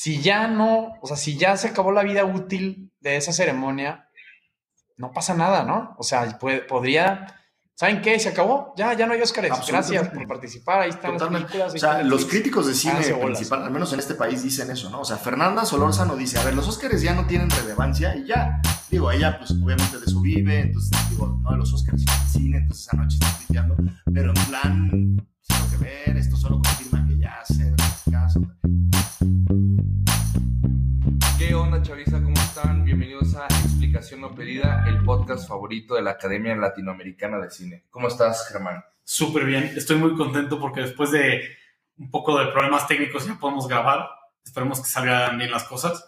si ya no, o sea, si ya se acabó la vida útil de esa ceremonia, no pasa nada, ¿no? O sea, podría ¿Saben qué? Se acabó. Ya, ya no hay Óscares. Gracias por participar. Ahí están las películas. O sea, los críticos de cine principal, al menos en este país, dicen eso, ¿no? O sea, Fernanda Solórzano dice, a ver, los Óscares ya no tienen relevancia y ya. Digo, ella, pues, obviamente de su vive, entonces, digo, no de los Óscares, el cine, entonces esa noche está piteando. Pero en plan, tengo que ver, esto solo confirma que ya se caso. A Explicación No Pedida, el podcast favorito de la Academia Latinoamericana de Cine. ¿Cómo estás, Germán? Súper bien. Estoy muy contento porque después de un poco de problemas técnicos ya podemos grabar. Esperemos que salgan bien las cosas.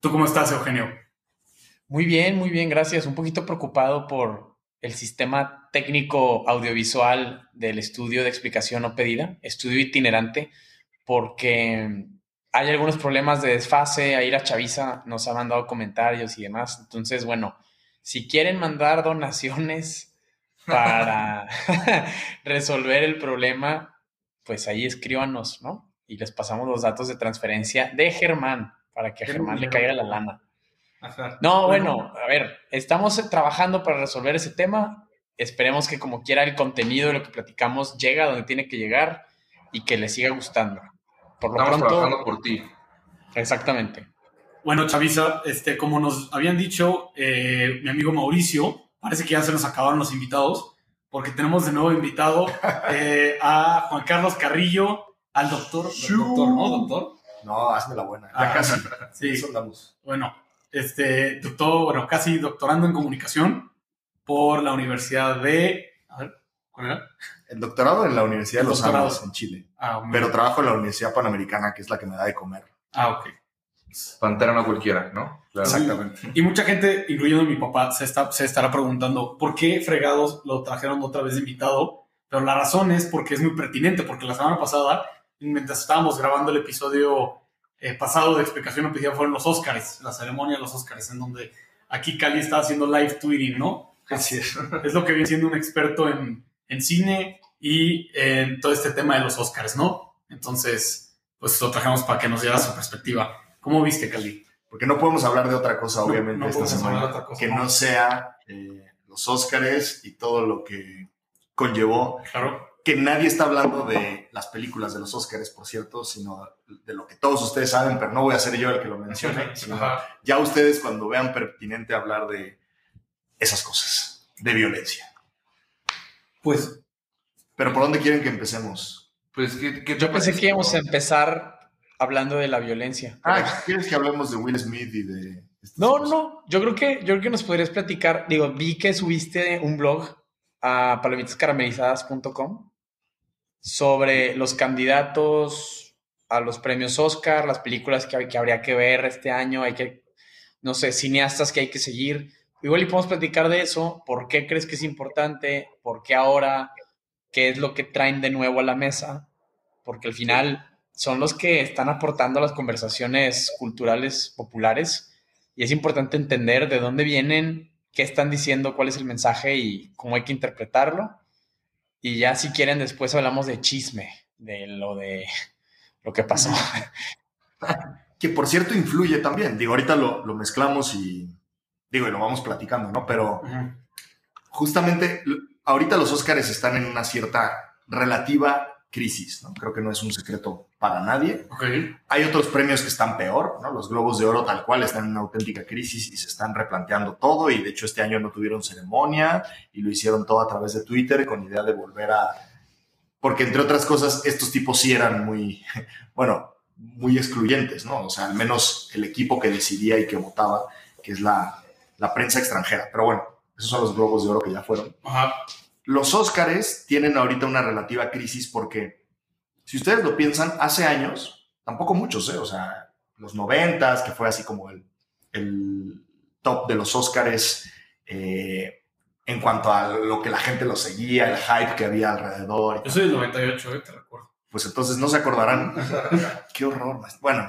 ¿Tú cómo estás, Eugenio? Muy bien, muy bien, gracias. Un poquito preocupado por el sistema técnico audiovisual del estudio de explicación no pedida, estudio itinerante, porque hay algunos problemas de desfase, ahí la chaviza nos ha mandado comentarios y demás. Entonces, bueno, si quieren mandar donaciones para resolver el problema, pues ahí escríbanos, ¿no? Y les pasamos los datos de transferencia de Germán para que a Germán le caiga la lana. No, bueno, a ver, estamos trabajando para resolver ese tema. Esperemos que como quiera el contenido de lo que platicamos llegue a donde tiene que llegar y que les siga gustando. Por lo Estamos trabajando por ti. Exactamente. Bueno, Chavisa, este, como nos habían dicho eh, mi amigo Mauricio, parece que ya se nos acabaron los invitados, porque tenemos de nuevo invitado eh, a Juan Carlos Carrillo, al doctor, doctor ¿no, doctor? No, hazme la buena. Ya casi. Sí. Bueno, este, doctor, bueno, casi doctorando en comunicación por la Universidad de. El doctorado en la Universidad de Los Andes, en Chile. Ah, pero trabajo en la Universidad Panamericana, que es la que me da de comer. Ah, ok. Pantera no cualquiera, ¿no? Exactamente. Y mucha gente, incluyendo mi papá, se, está, se estará preguntando por qué fregados lo trajeron otra vez de invitado. Pero la razón es porque es muy pertinente, porque la semana pasada, mientras estábamos grabando el episodio eh, pasado de explicación opinión, fueron los Oscars, la ceremonia de los Oscars, en donde aquí Cali está haciendo live tweeting, ¿no? Así es. Es lo que viene siendo un experto en, en cine y en todo este tema de los Oscars, ¿no? Entonces, pues lo trajimos para que nos diera su perspectiva. ¿Cómo viste, Cali? Porque no podemos hablar de otra cosa, obviamente, esta semana, que no, sea eh, los Oscars y todo lo que conllevó. Claro. Que nadie está hablando de las películas de los Oscars, por cierto, sino de lo que todos ustedes saben, pero no voy a ser yo el que lo mencione, sino ya ustedes cuando vean pertinente hablar de esas cosas, de violencia. Pues. Pero ¿por dónde quieren que empecemos? Pues Yo pensé que íbamos a empezar hablando de la violencia. Ah, ¿quieres que hablemos de Will Smith y de... No, no, yo creo que yo creo que nos podrías platicar. Digo, vi que subiste un blog a palomitascaramelizadas.com sobre los candidatos a los premios Oscar, las películas que, que habría que ver este año, hay que, no sé, cineastas que hay que seguir. Igual y podemos platicar de eso, por qué crees que es importante, por qué ahora, qué es lo que traen de nuevo a la mesa, porque al final son los que están aportando a las conversaciones culturales populares y es importante entender de dónde vienen, qué están diciendo, cuál es el mensaje y cómo hay que interpretarlo. Y ya si quieren después hablamos de chisme, de lo de lo que pasó. Que por cierto influye también. Digo, ahorita lo, lo mezclamos y Digo, y lo vamos platicando, ¿no? Pero justamente ahorita los Óscares están en una cierta relativa crisis, ¿no? Creo que no es un secreto para nadie. Hay otros premios que están peor, ¿no? Los Globos de Oro tal cual están en una auténtica crisis y se están replanteando todo y de hecho este año no tuvieron ceremonia y lo hicieron todo a través de Twitter con idea de volver a... Porque entre otras cosas, estos tipos sí eran muy, bueno, muy excluyentes, ¿no? O sea, al menos el equipo que decidía y que votaba, que es la, la prensa extranjera. Pero bueno, esos son los globos de oro que ya fueron. Los Óscares tienen ahorita una relativa crisis porque, si ustedes lo piensan, hace años, tampoco muchos, ¿eh? o sea, los noventas, que fue así como el, el top de los Óscares eh, en cuanto a lo que la gente lo seguía, el hype que había alrededor. Yo soy del 98, ¿eh? te recuerdo. Pues entonces no se acordarán. Qué horror. Bueno,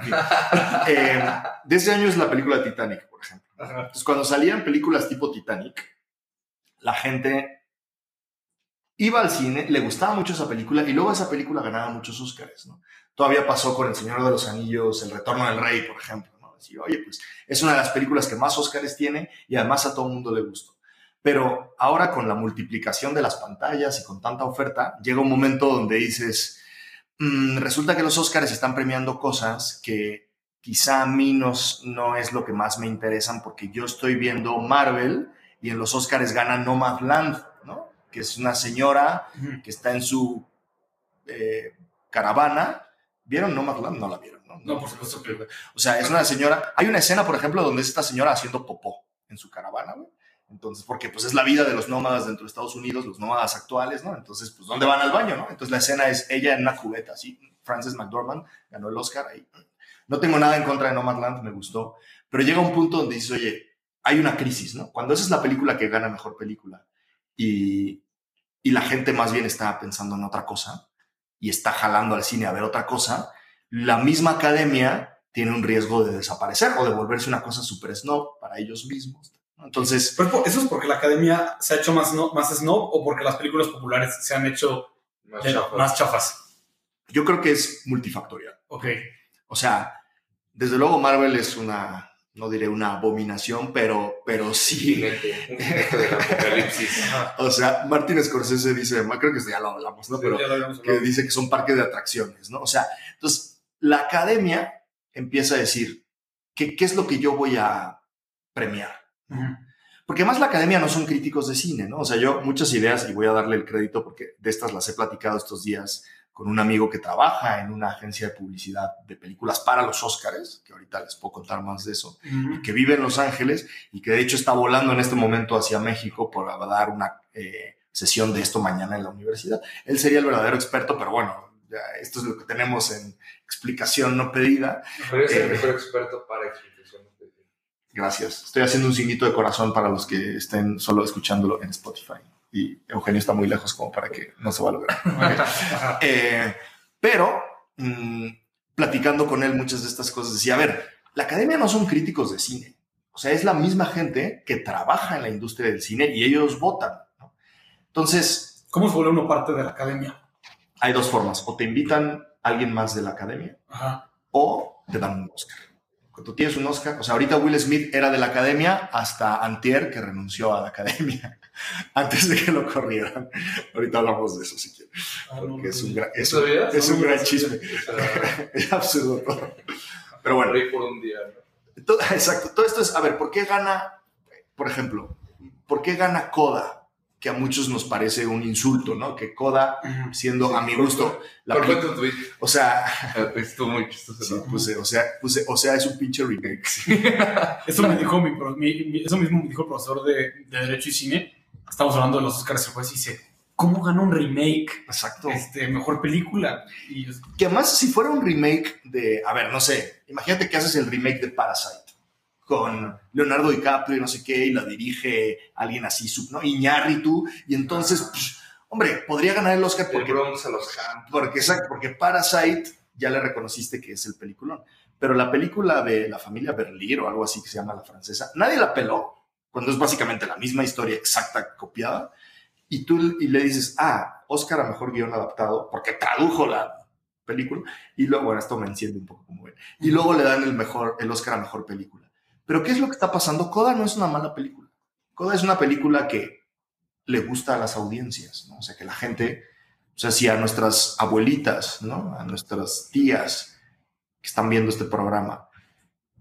eh, de ese año es la película Titanic, por ejemplo. Entonces, cuando salían películas tipo Titanic, la gente iba al cine, le gustaba mucho esa película y luego esa película ganaba muchos Oscars, ¿no? Todavía pasó con El Señor de los Anillos, El Retorno del Rey, por ejemplo, ¿no? Oye, pues es una de las películas que más Oscars tiene y además a todo el mundo le gustó. Pero ahora con la multiplicación de las pantallas y con tanta oferta, llega un momento donde dices, mm, resulta que los Oscars están premiando cosas que quizá a mí no, no es lo que más me interesan porque yo estoy viendo Marvel y en los Oscars gana Nomadland, ¿no? Que es una señora que está en su eh, caravana. ¿Vieron Nomadland? No la vieron, ¿no? No, por supuesto que. O sea, es una señora. Hay una escena, por ejemplo, donde es esta señora haciendo popó en su caravana, güey. Entonces, porque pues es la vida de los nómadas dentro de Estados Unidos, los nómadas actuales, ¿no? Entonces, pues, ¿dónde van al baño, no? Entonces, la escena es ella en una cubeta, así. Frances McDormand ganó el Oscar ahí. No tengo nada en contra de Nomadland, me gustó. Pero llega un punto donde dices, oye, hay una crisis, ¿no? Cuando esa es la película que gana mejor película y, y la gente más bien está pensando en otra cosa y está jalando al cine a ver otra cosa, la misma academia tiene un riesgo de desaparecer o de volverse una cosa super snob para ellos mismos. Entonces. ¿Pero ¿Eso es porque la academia se ha hecho más, no, más snob o porque las películas populares se han hecho más, chafas. más chafas? Yo creo que es multifactorial. Ok. O sea, desde luego Marvel es una, no diré una abominación, pero, pero sí. o sea, Martin Scorsese dice, creo que ya lo hablamos, ¿no? Pero que dice que son parques de atracciones, ¿no? O sea, entonces la academia empieza a decir, ¿qué, qué es lo que yo voy a premiar? Porque además la academia no son críticos de cine, ¿no? O sea, yo muchas ideas, y voy a darle el crédito porque de estas las he platicado estos días con un amigo que trabaja en una agencia de publicidad de películas para los Oscars, que ahorita les puedo contar más de eso, y que vive en Los Ángeles y que de hecho está volando en este momento hacia México por dar una eh, sesión de esto mañana en la universidad. Él sería el verdadero experto, pero bueno, ya esto es lo que tenemos en explicación no pedida. Pero es el eh, mejor experto para explicación no pedida. Gracias. Estoy haciendo un signito de corazón para los que estén solo escuchándolo en Spotify y Eugenio está muy lejos como para que no se va a lograr. eh, pero mmm, platicando con él muchas de estas cosas, decía, a ver, la academia no son críticos de cine. O sea, es la misma gente que trabaja en la industria del cine y ellos votan. ¿no? Entonces... ¿Cómo se vuelve uno parte de la academia? Hay dos formas. O te invitan a alguien más de la academia Ajá. o te dan un Oscar. Cuando tienes un Oscar, o sea, ahorita Will Smith era de la academia hasta Antier que renunció a la academia antes de que lo corrieran. Ahorita hablamos de eso si quieres. Porque es un gran, es un, es un gran chisme. es absurdo todo. Pero bueno. por un día. Todo, exacto. Todo esto es, a ver, ¿por qué gana, por ejemplo, por qué gana Coda? que a muchos nos parece un insulto, ¿no? Que Coda, siendo a mi gusto, la ¿Por tu tweet? O sea, estuvo muy chistoso. Sí, puse, o sea, puse, o sea, es un pinche remake. eso me dijo mi, mi, eso mismo me dijo el profesor de, de Derecho y Cine. Estamos hablando de los Oscars, el juez dice, ¿cómo gana un remake? Exacto. Este, mejor película. Y, que además, si fuera un remake de, a ver, no sé, imagínate que haces el remake de Parasite con Leonardo DiCaprio y no sé qué, y la dirige alguien así, ¿no? Iñárritu, y entonces, pues, hombre, podría ganar el Oscar porque... El Bronx a los porque, exacto, porque Parasite ya le reconociste que es el peliculón. Pero la película de la familia Berlier o algo así que se llama la francesa, nadie la peló, cuando es básicamente la misma historia exacta copiada, y tú y le dices, ah, Oscar a mejor guion adaptado, porque tradujo la película, y luego, bueno, esto me enciende un poco como ven, y luego le dan el mejor, el Oscar a mejor película. Pero ¿qué es lo que está pasando? Coda no es una mala película. Coda es una película que le gusta a las audiencias, ¿no? O sea, que la gente, o sea, si a nuestras abuelitas, ¿no? A nuestras tías que están viendo este programa,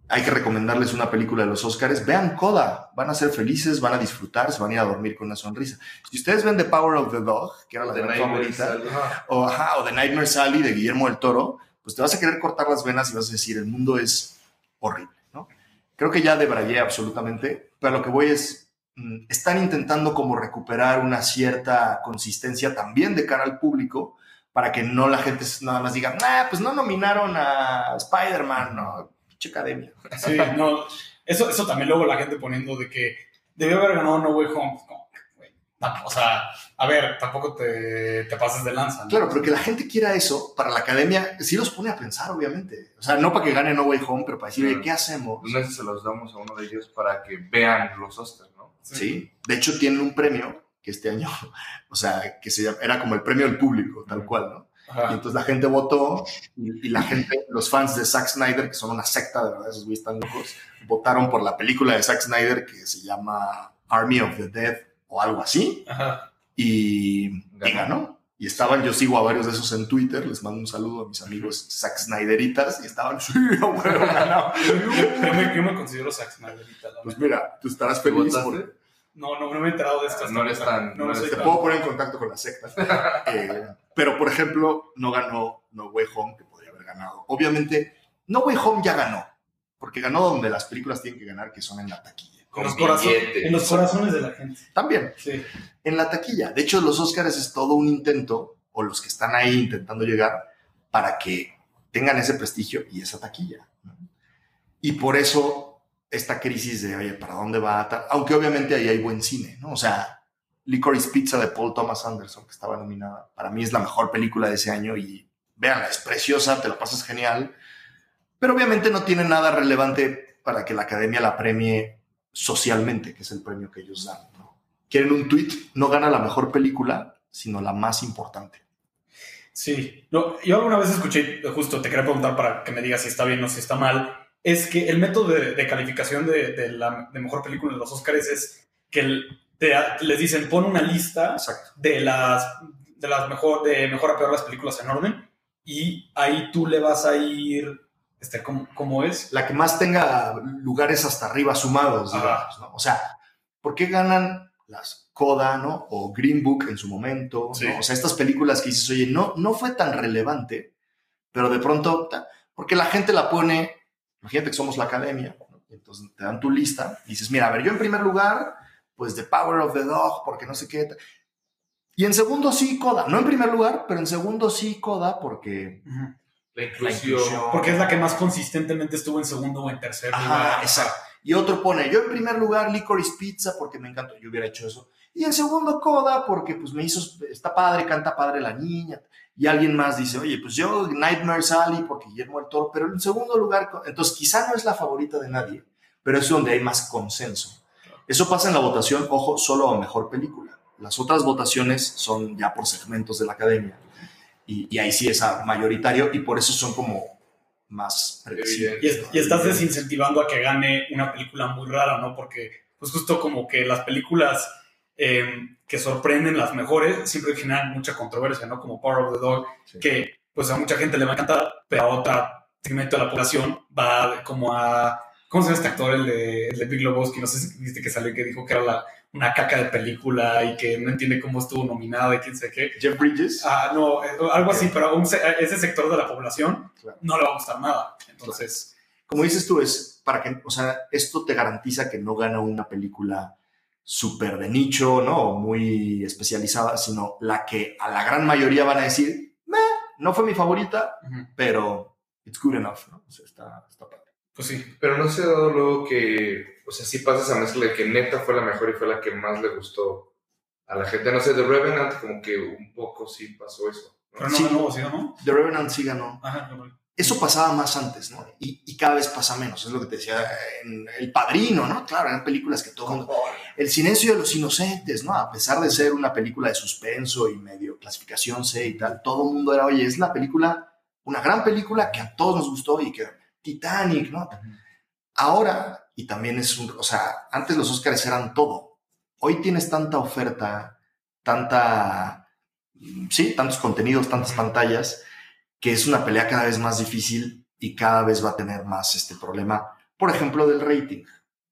hay que recomendarles una película de los Oscars, vean Coda, van a ser felices, van a disfrutar, se van a ir a dormir con una sonrisa. Si ustedes ven The Power of the Dog, que era la de favorita, o, ajá, o The Nightmare Sally de Guillermo del Toro, pues te vas a querer cortar las venas y vas a decir, el mundo es horrible. Creo que ya debrayé absolutamente, pero lo que voy es, mm, están intentando como recuperar una cierta consistencia también de cara al público para que no la gente nada más diga, ah, pues no nominaron a Spider-Man, no, pinche academia. Sí, no, eso, eso también luego la gente poniendo de que debió haber ganado No Way Home. O sea, a ver, tampoco te, te pases de lanza. ¿no? Claro, pero que la gente quiera eso, para la academia, sí los pone a pensar, obviamente. O sea, no para que gane No Way Home, pero para decir, ¿qué hacemos? Veces se los damos a uno de ellos para que vean los Oscars, ¿no? Sí. sí. De hecho, tienen un premio que este año, o sea, que se llama- era como el premio del público, tal cual, ¿no? Y entonces la gente votó y, y la gente, los fans de Zack Snyder, que son una secta, de verdad, esos güeyes están locos, votaron por la película de Zack Snyder que se llama Army of the Dead o algo así Ajá. y, y Ganó. ganó. Y estaban, yo sigo a varios de esos en Twitter, les mando un saludo a mis amigos Zack Snyderitas y estaban, sí, huevo, ganó. Yo, yo me, yo me considero Zack Snyderita, Pues mira, tú estarás ¿Tú feliz votaste? porque No, no, no me he enterado de esto. hasta No eres tan- No, no te tan- puedo poner en contacto con la secta. Eh, pero, por ejemplo, no ganó No Way Home, que podría haber ganado. Obviamente, No Way Home ya ganó, porque ganó donde las películas tienen que ganar, que son en la taquilla. En los, corazon- en los corazones de la gente. También, Sí. en la taquilla. De hecho, los Oscars es todo un intento, o los que están ahí intentando llegar, para que tengan ese prestigio y esa taquilla. Y por eso esta crisis de, oye, ¿para dónde va? Aunque obviamente ahí hay buen cine, ¿no? O sea, Licorice Pizza de Paul Thomas Anderson, que estaba nominada, para mí es la mejor película de ese año y véanla, es preciosa, te la pasas genial, pero obviamente no tiene nada relevante para que la academia la premie socialmente, que es el premio que ellos dan. Quieren un tweet, no gana la mejor película, sino la más importante. Sí, yo alguna vez escuché, justo te quería preguntar para que me digas si está bien o si está mal, es que el método de, de calificación de, de la de mejor película en los Oscars es que el- te- les dicen pon una lista Exacto. de las de las mejor de mejor a peor las películas en orden y ahí tú le vas a ir este cómo, cómo es La que más tenga lugares hasta arriba sumados, digamos, ¿no? O sea, ¿por qué ganan las Coda, ¿no? O Green Book en su momento, Sí. ¿no? O sea, estas películas que dices, oye, no, no fue tan relevante, pero de pronto, porque la gente la pone, imagínate que somos la academia, ¿no? Entonces te dan tu lista, y dices, mira, a ver, yo en primer lugar, pues The Power of the Dog, porque no sé qué. Y en segundo sí, Coda. No en primer lugar, pero en segundo sí, Coda, porque... La La inclusión. inclusión. porque es la que más consistentemente estuvo en segundo o en tercer Ajá, lugar exacto. Y otro pone, yo en primer lugar Licorice Pizza porque me encantó, yo hubiera hecho eso. Y en segundo Coda porque pues me hizo, está padre, canta padre la niña. Y alguien más dice, oye, pues yo Nightmare Sally porque Guillermo el Toro, pero en segundo lugar, entonces quizá no es la favorita de nadie, pero es donde hay más consenso. Eso pasa en la votación, ojo, solo a mejor película. Las otras votaciones son ya por segmentos de la academia. Y, y ahí sí es a mayoritario y por eso son como más previsibles. Y, es- y estás desincentivando a que gane una película muy rara, ¿no? Porque, pues justo como que las películas eh, que sorprenden las mejores siempre generan mucha controversia, ¿no? Como Power of the Dog, Sí. que pues a mucha gente le va a encantar, pero a otra segmento de la población va como a... ¿Cómo se llama este actor, el de, el de Big Lebowski? No sé si viste que salió y que dijo que era la- una caca de película y que no entiende cómo estuvo nominada y quién sé qué. Jeff Bridges. Ah, no, eh, algo así, pero un ese sector de la población Claro. no le va a gustar nada. Entonces... como dices tú, es para que, o sea, esto te garantiza que no gana una película súper de nicho, ¿no? Muy especializada, sino la que a la gran mayoría van a decir, "Meh, no fue mi favorita, ujú. pero it's good enough, ¿no? O sea, está, está. Pues sí. Pero no se ha dado luego que, o sea, sí pasa esa mezcla de que neta fue la mejor y fue la que más le gustó a la gente. No sé, The Revenant como que un poco sí pasó eso. ¿no? Pero no Sí. ganó, ¿sí ganó? The Revenant sí ganó. Ajá, no. Eso pasaba más antes, ¿no? Y, y cada vez pasa menos. Es lo que te decía en El Padrino, ¿no? Claro, eran películas que todo el mundo... El silencio de los inocentes, ¿no? A pesar de ser una película de suspenso y medio clasificación C y tal, todo el mundo era, oye, es la película, una gran película que a todos nos gustó y que Titanic, ¿no? Ahora, y también es un, o sea, antes los Oscars eran todo. Hoy tienes tanta oferta, tanta, sí, tantos contenidos, tantas pantallas, que es una pelea cada vez más difícil y cada vez va a tener más este problema, por ejemplo, del rating.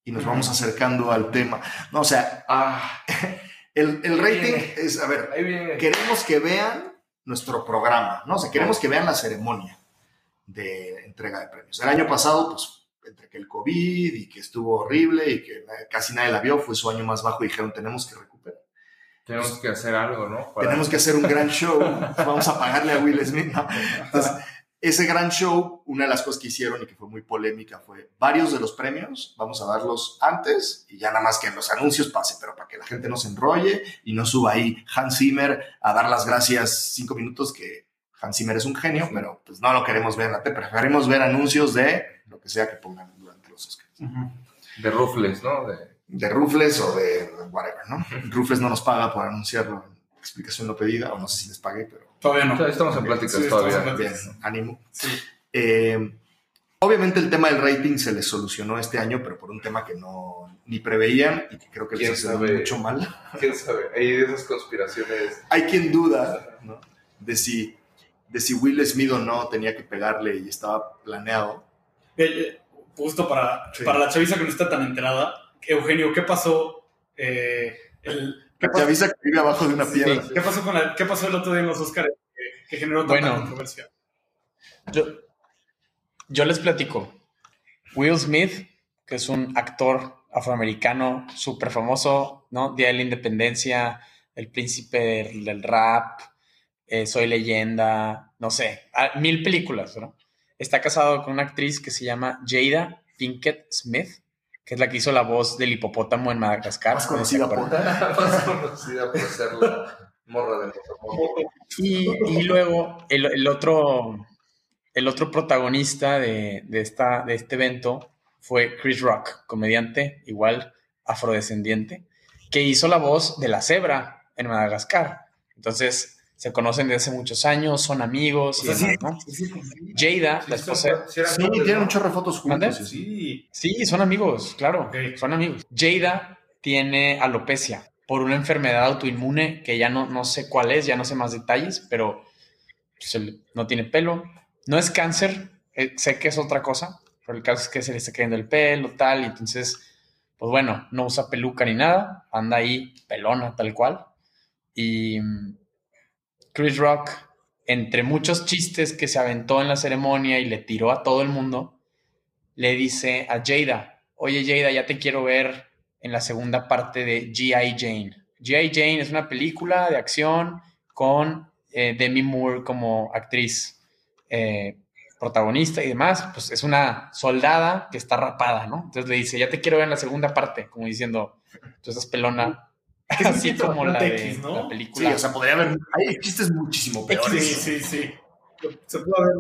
Y nos vamos acercando al tema. No, o sea, Ah, el, el rating es, a ver, queremos que vean nuestro programa, ¿no? O sea, queremos que vean la ceremonia de entrega de premios. El año pasado, pues, entre que el COVID y que estuvo horrible y que casi nadie la vio, fue su año más bajo y dijeron, tenemos que recuperar. Tenemos que hacer algo, ¿no? Para- Tenemos que hacer un gran show, vamos a pagarle a Will Smith. ¿no? Entonces, ese gran show, una de las cosas que hicieron y que fue muy polémica fue varios de los premios, vamos a darlos antes y ya nada más que en los anuncios pase, pero para que la gente no se enrolle y no suba ahí Hans Zimmer a dar las gracias cinco minutos, que Hans Zimmer es un genio, pero pues no lo queremos ver en la tele, preferimos ver anuncios de lo que sea que pongan durante los Oscars. De Rufles, ¿no? De... de Rufles o de whatever, ¿no? Rufles no nos paga por anunciarlo en explicación no pedida, o no sé si les pague, pero Todavía no. Estamos en pláticas Sí, todavía. en bien, ánimo. Sí. Eh, obviamente el tema del rating se les solucionó este año, pero por un tema que no ni preveían y que creo que les ¿Quién hace sabe? mucho mal. ¿Quién sabe? Hay de esas conspiraciones. Hay quien duda ¿no? de, si, de si Will Smith o no tenía que pegarle y estaba planeado. Eh, eh, justo para, Sí. para la chaviza que no está tan enterada, Eugenio, ¿qué pasó? Eh, el, ¿qué, Te pasó avisa que vive abajo de una Sí, piedra. ¿qué pasó con la- qué pasó el otro día en los Oscars que, que generó tanta Bueno. controversia? Yo, yo les platico. Will Smith, que es un actor afroamericano súper famoso, ¿no? Día de la Independencia, el príncipe del, del rap, eh, Soy leyenda, no sé, ah, mil películas, ¿no? Está casado con una actriz que se llama Jada Pinkett Smith, que es la que hizo la voz del hipopótamo en Madagascar. Más ¿se conocida por... Más conocida por ser la morra de Motomoko. Y, y luego el, el otro, el otro protagonista de, de esta, de este evento fue Chris Rock, comediante, igual afrodescendiente, que hizo la voz de la cebra en Madagascar. Entonces se conocen desde hace muchos años, son amigos y O sea, demás, ¿no? Jada, la esposa, Sí, Sí, tienen ¿no? un chorro de fotos juntos. Sí. Sí, son amigos, claro, son amigos. Jada tiene alopecia por una enfermedad autoinmune que ya no, no sé cuál es, ya no sé más detalles, pero se le- no tiene pelo. No es cáncer, eh, sé que es otra cosa, pero el caso es que se le está cayendo el pelo, tal, y entonces, pues bueno, no usa peluca ni nada, anda ahí pelona, tal cual. Y Chris Rock, entre muchos chistes que se aventó en la ceremonia y le tiró a todo el mundo, le dice a Jada, oye Jada, ya te quiero ver en la segunda parte de G.I. Jane. G.I. Jane es una película de acción con eh, Demi Moore como actriz eh, protagonista y demás. Pues es una soldada que está rapada, ¿no? Entonces le dice, ya te quiero ver en la segunda parte, como diciendo, tú estás pelona. Es Así como la de X, ¿no? la Sí, película. o sea, podría haber... Hay chistes muchísimo Sí, peores. sí, sí. Se pudo haber,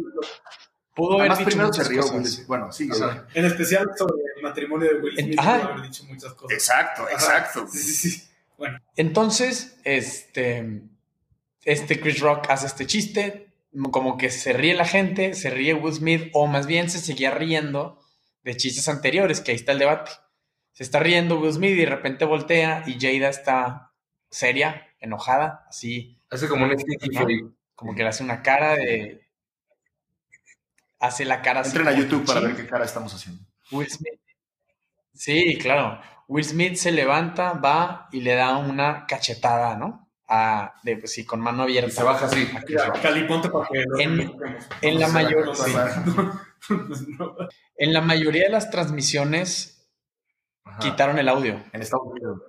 Pudo haber dicho primero se muchas rió. cosas. Bueno, sí. Ajá. en especial sobre el matrimonio de Will Smith, pudo haber dicho muchas cosas. Exacto, Ajá. exacto. Sí, sí, sí. Bueno, Entonces, este, este Chris Rock hace este chiste, como que se ríe la gente, se ríe Will Smith, o más bien se seguía riendo de chistes anteriores, que ahí está el debate. Se está riendo Will Smith y de repente voltea y Jada está seria, enojada, así, Hace como un ¿No? como que le hace una cara de... Hace la cara así. Entren a YouTube para ver qué cara estamos haciendo. Will Smith. Sí, claro. Will Smith se levanta, va y le da una cachetada, ¿no? A, de, pues sí, con mano abierta. Y se baja así. Rock. Caliponte para que En- en la mayor- sí. no. En la mayoría de las transmisiones Ajá. quitaron el audio En Estados Unidos.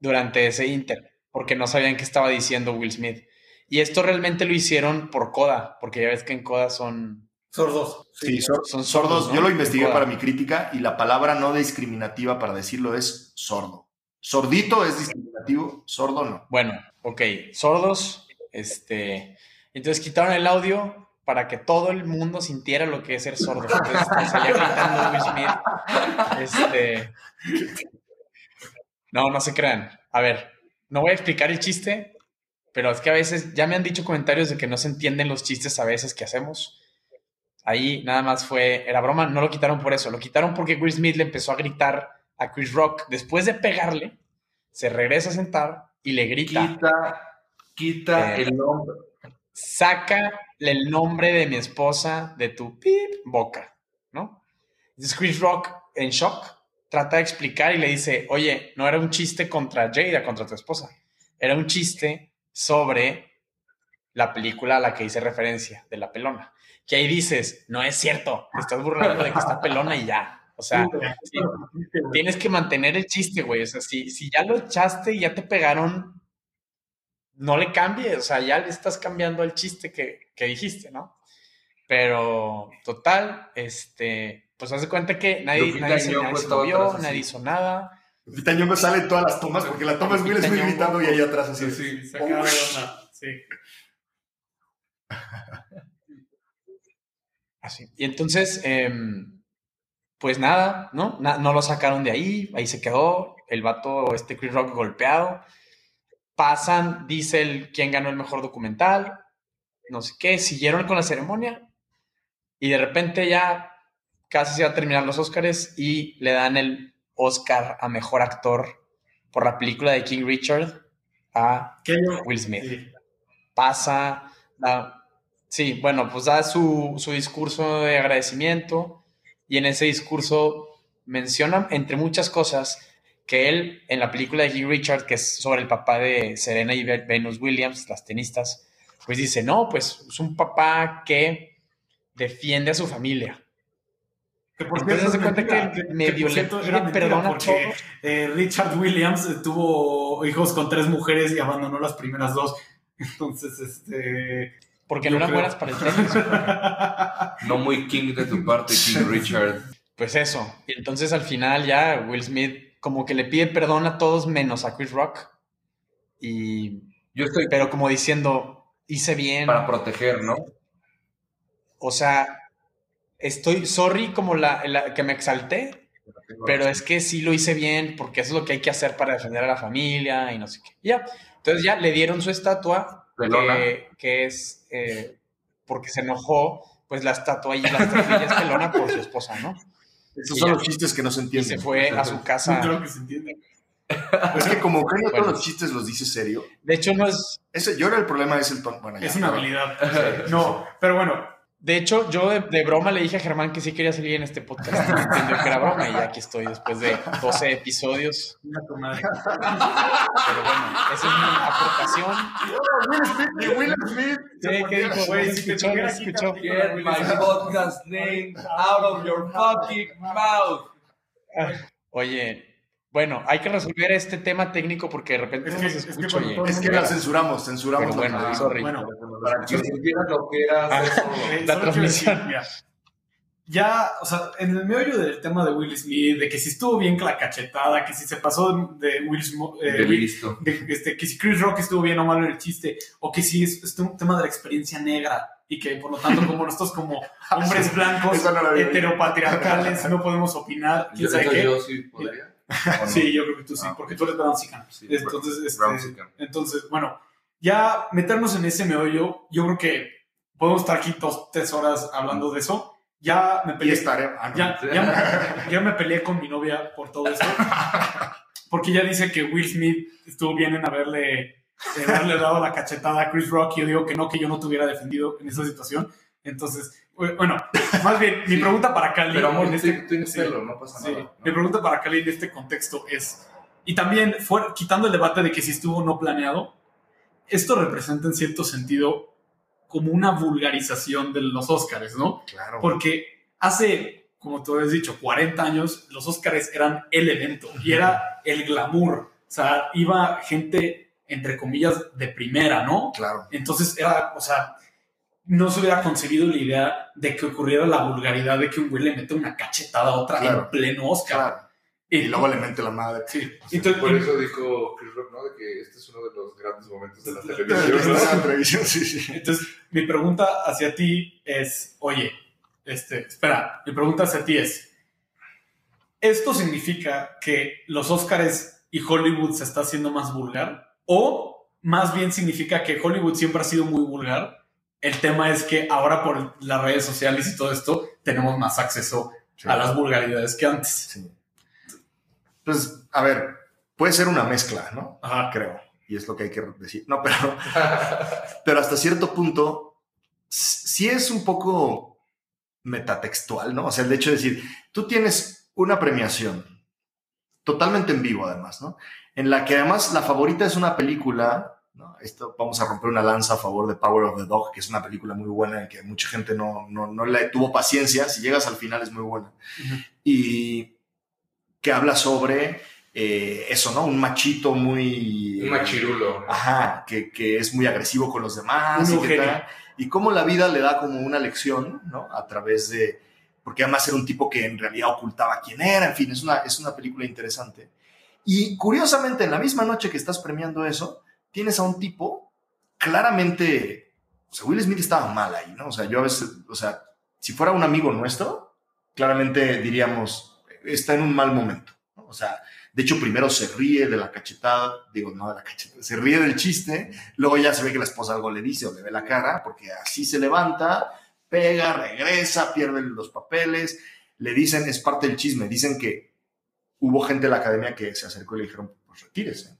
durante ese inter, porque no sabían qué estaba diciendo Will Smith. Y esto realmente lo hicieron por coda, porque ya ves que en coda son, Sordos. Sí, son sordos. ¿no? Yo lo investigué para mi crítica y la palabra no discriminativa para decirlo es sordo. Sordito es discriminativo, sordo no. Bueno, ok, sordos, este, entonces quitaron el audio para que todo el mundo sintiera lo que es ser sordo. Entonces salía gritando Will Smith, este, no, no se crean. A ver, no voy a explicar el chiste, pero es que a veces ya me han dicho comentarios de que no se entienden los chistes a veces que hacemos. Ahí nada más fue, era broma, no lo quitaron por eso, lo quitaron porque Will Smith le empezó a gritar a Chris Rock después de pegarle, se regresa a sentar y le grita, Quita, quita Eh. el nombre. Saca el nombre de mi esposa de tu pip boca, ¿no? Entonces Chris Rock, en shock, trata de explicar y le dice, oye, no era un chiste contra Jada, contra tu esposa, era un chiste sobre la película a la que hice referencia, de la pelona. Que ahí dices, no es cierto, te estás burlando de que está pelona y ya. O sea, sí, tienes que mantener el chiste, güey. O sea, si, si ya lo echaste y ya te pegaron, no le cambies. O sea, ya le estás cambiando el chiste que, que dijiste, ¿no? Pero, total, este, pues haz de cuenta que nadie, nadie, se, nadie se movió, nadie hizo nada. Lupita Nyong'o sale en todas las tomas porque la toma es Will Smith gritando y ahí atrás así. Sí. Se acaba de onda. Sí. Así. Y entonces, em, pues nada, ¿no? Na- no lo sacaron de ahí, ahí se quedó. el vato, este Chris Rock golpeado. Pasan, dice el quién ganó el mejor documental, no sé qué, siguieron con la ceremonia y de repente ya casi se va a terminar los Oscars y le dan el Oscar a mejor actor por la película de King Richard a Will Smith. Pasa, sí, bueno, pues da su, su discurso de agradecimiento y en ese discurso menciona, entre muchas cosas, que él en la película de King Richard, que es sobre el papá de Serena y Venus Williams, las tenistas, pues dice, no, pues es un papá que defiende a su familia. Que por Entonces se cuenta que, medio le, perdona porque, eh, Richard Williams eh, tuvo hijos con tres mujeres y abandonó las primeras dos. Entonces, este... Porque no eran buenas para el tenis. no muy king de tu parte, King Richard. Pues eso. Y entonces al final ya Will Smith como que le pide perdón a todos menos a Chris Rock. Y yo estoy... Pero como diciendo, hice bien. Para proteger, ¿no? O sea, estoy sorry como la, que me exalté, pero es que sí lo hice bien porque eso es lo que hay que hacer para defender a la familia y no sé qué. Ya, entonces ya le dieron su estatua, que, que, es eh, porque se enojó, pues la estatua y la estatua es pelona por su esposa, ¿no? Esos son los chistes que no se entienden. Y se fue a su casa. No creo que se entienda. Es que como que no todos los chistes los dice serio. De hecho, no es. Ese, yo era el problema, es el tono. Bueno, es una habilidad. no, pero bueno, de hecho, yo de, broma le dije a Germán que sí quería salir en este podcast. Entendió que era broma y aquí estoy después de 12 episodios. Pero bueno, esa es mi aportación. Will Smith, Will Smith. Sí, ¿qué dijo? Güey, escuchó, escuchó. Get my podcast name out of your fucking mouth. Ah, oye, bueno, hay que resolver este tema técnico porque de repente es que, es, que, es que la censuramos, censuramos. bueno, sorry. Bueno, para que supieras lo que era ah, la transmisión. ya, o sea, en el meollo del tema de Will Smith, de que si estuvo bien la cachetada, que si se pasó de Will Smith, eh, de, este, que si Chris Rock estuvo bien o mal en el chiste, o que si es, un tema de la experiencia negra y que por lo tanto como nosotros como hombres blancos heteropatriarcales no podemos opinar, ¿quién sabe qué? Yo sí podría. Sí, yo creo que tú sí, ah, porque tú eres Brown entonces, este, entonces, bueno, ya meternos en ese meollo, yo creo que podemos estar aquí dos, tres horas hablando de eso. Ya me peleé. Ah, ya, ya, me, peleé con mi novia por todo esto. Porque ella dice que Will Smith estuvo bien en haberle, en haberle dado la cachetada a Chris Rock. Y yo digo que no, que yo no te hubiera defendido en esa situación. Entonces, bueno, más bien, mi pregunta para Cali. Pero en este, no pasa nada. Mi pregunta para Cali en este contexto es. Y también, quitando el debate de que si estuvo no planeado, esto representa en cierto sentido como una vulgarización de los Óscares, ¿no? Claro. Porque hace, como tú habías dicho, 40 años, los Óscares eran el evento y era el glamour. O sea, iba gente, entre comillas, de primera, ¿no? Claro. Entonces era, o sea, no se hubiera concebido la idea de que ocurriera la vulgaridad de que un güey le mete una cachetada a otra en pleno Oscar. Y, luego le mete la madre. Sí. por eso dijo Chris Rock, ¿no? De que este es uno de los grandes momentos de la televisión. la televisión, sí, sí. Entonces, mi pregunta hacia ti es, oye, este, espera, mi pregunta hacia ti es, ¿esto significa que los Oscars y Hollywood se está haciendo más vulgar? ¿O más bien significa que Hollywood siempre ha sido muy vulgar el tema es que ahora por las redes sociales y todo esto tenemos más acceso a las vulgaridades que antes. Sí. Pues, a ver, puede ser una mezcla, ¿no? Ajá. Creo. Y es lo que hay que decir. No, pero, pero hasta cierto punto, sí es un poco metatextual, ¿no? O sea, el hecho de decir, tú tienes una premiación totalmente en vivo, además, ¿no? En la que además la favorita es una película esto vamos a romper una lanza a favor de Power of the Dog, que es una película muy buena y que mucha gente no, no, le tuvo paciencia. Si llegas al final es muy buena. Y que habla sobre eh, eso, ¿no? Un machito muy... Un machirulo. Ajá, que, que, es muy agresivo con los demás. y, y cómo la vida le da como una lección, ¿no? A través de... Porque además era un tipo que en realidad ocultaba quién era, en fin, es una, es una película interesante. Y curiosamente, en la misma noche que estás premiando eso, tienes a un tipo claramente, o sea, Will Smith estaba mal ahí, ¿no? O sea, yo a veces, o sea, si fuera un amigo nuestro, claramente diríamos, está en un mal momento, ¿no? O sea, De hecho, primero se ríe de la cachetada, digo, no de la cachetada, se ríe del chiste, luego ya se ve que la esposa algo le dice o le ve la cara, porque así se levanta, pega, regresa, pierde los papeles, le dicen, es parte del chisme, dicen que hubo gente de la academia que se acercó y le dijeron, pues retírese.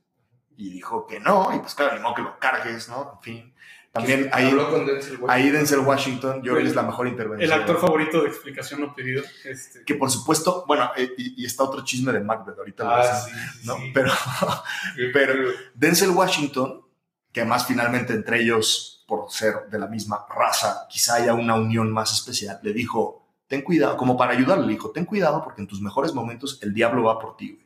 Y dijo que no, y pues claro, ni modo que lo cargues, ¿no? En fin. También ahí, Habló con Denzel Washington. ahí Denzel Washington, yo creo que es la mejor intervención. El actor favorito de explicación no pedido. Este, Que por supuesto, bueno, eh, y, y está otro chisme de Macbeth, ahorita lo Ah, sí, ¿no? sí. Pero Pero, pero- Denzel Washington, que además finalmente entre ellos, por ser de la misma raza, quizá haya una unión más especial, le dijo, ten cuidado, como para ayudarle, le dijo, ten cuidado porque en tus mejores momentos el diablo va por ti.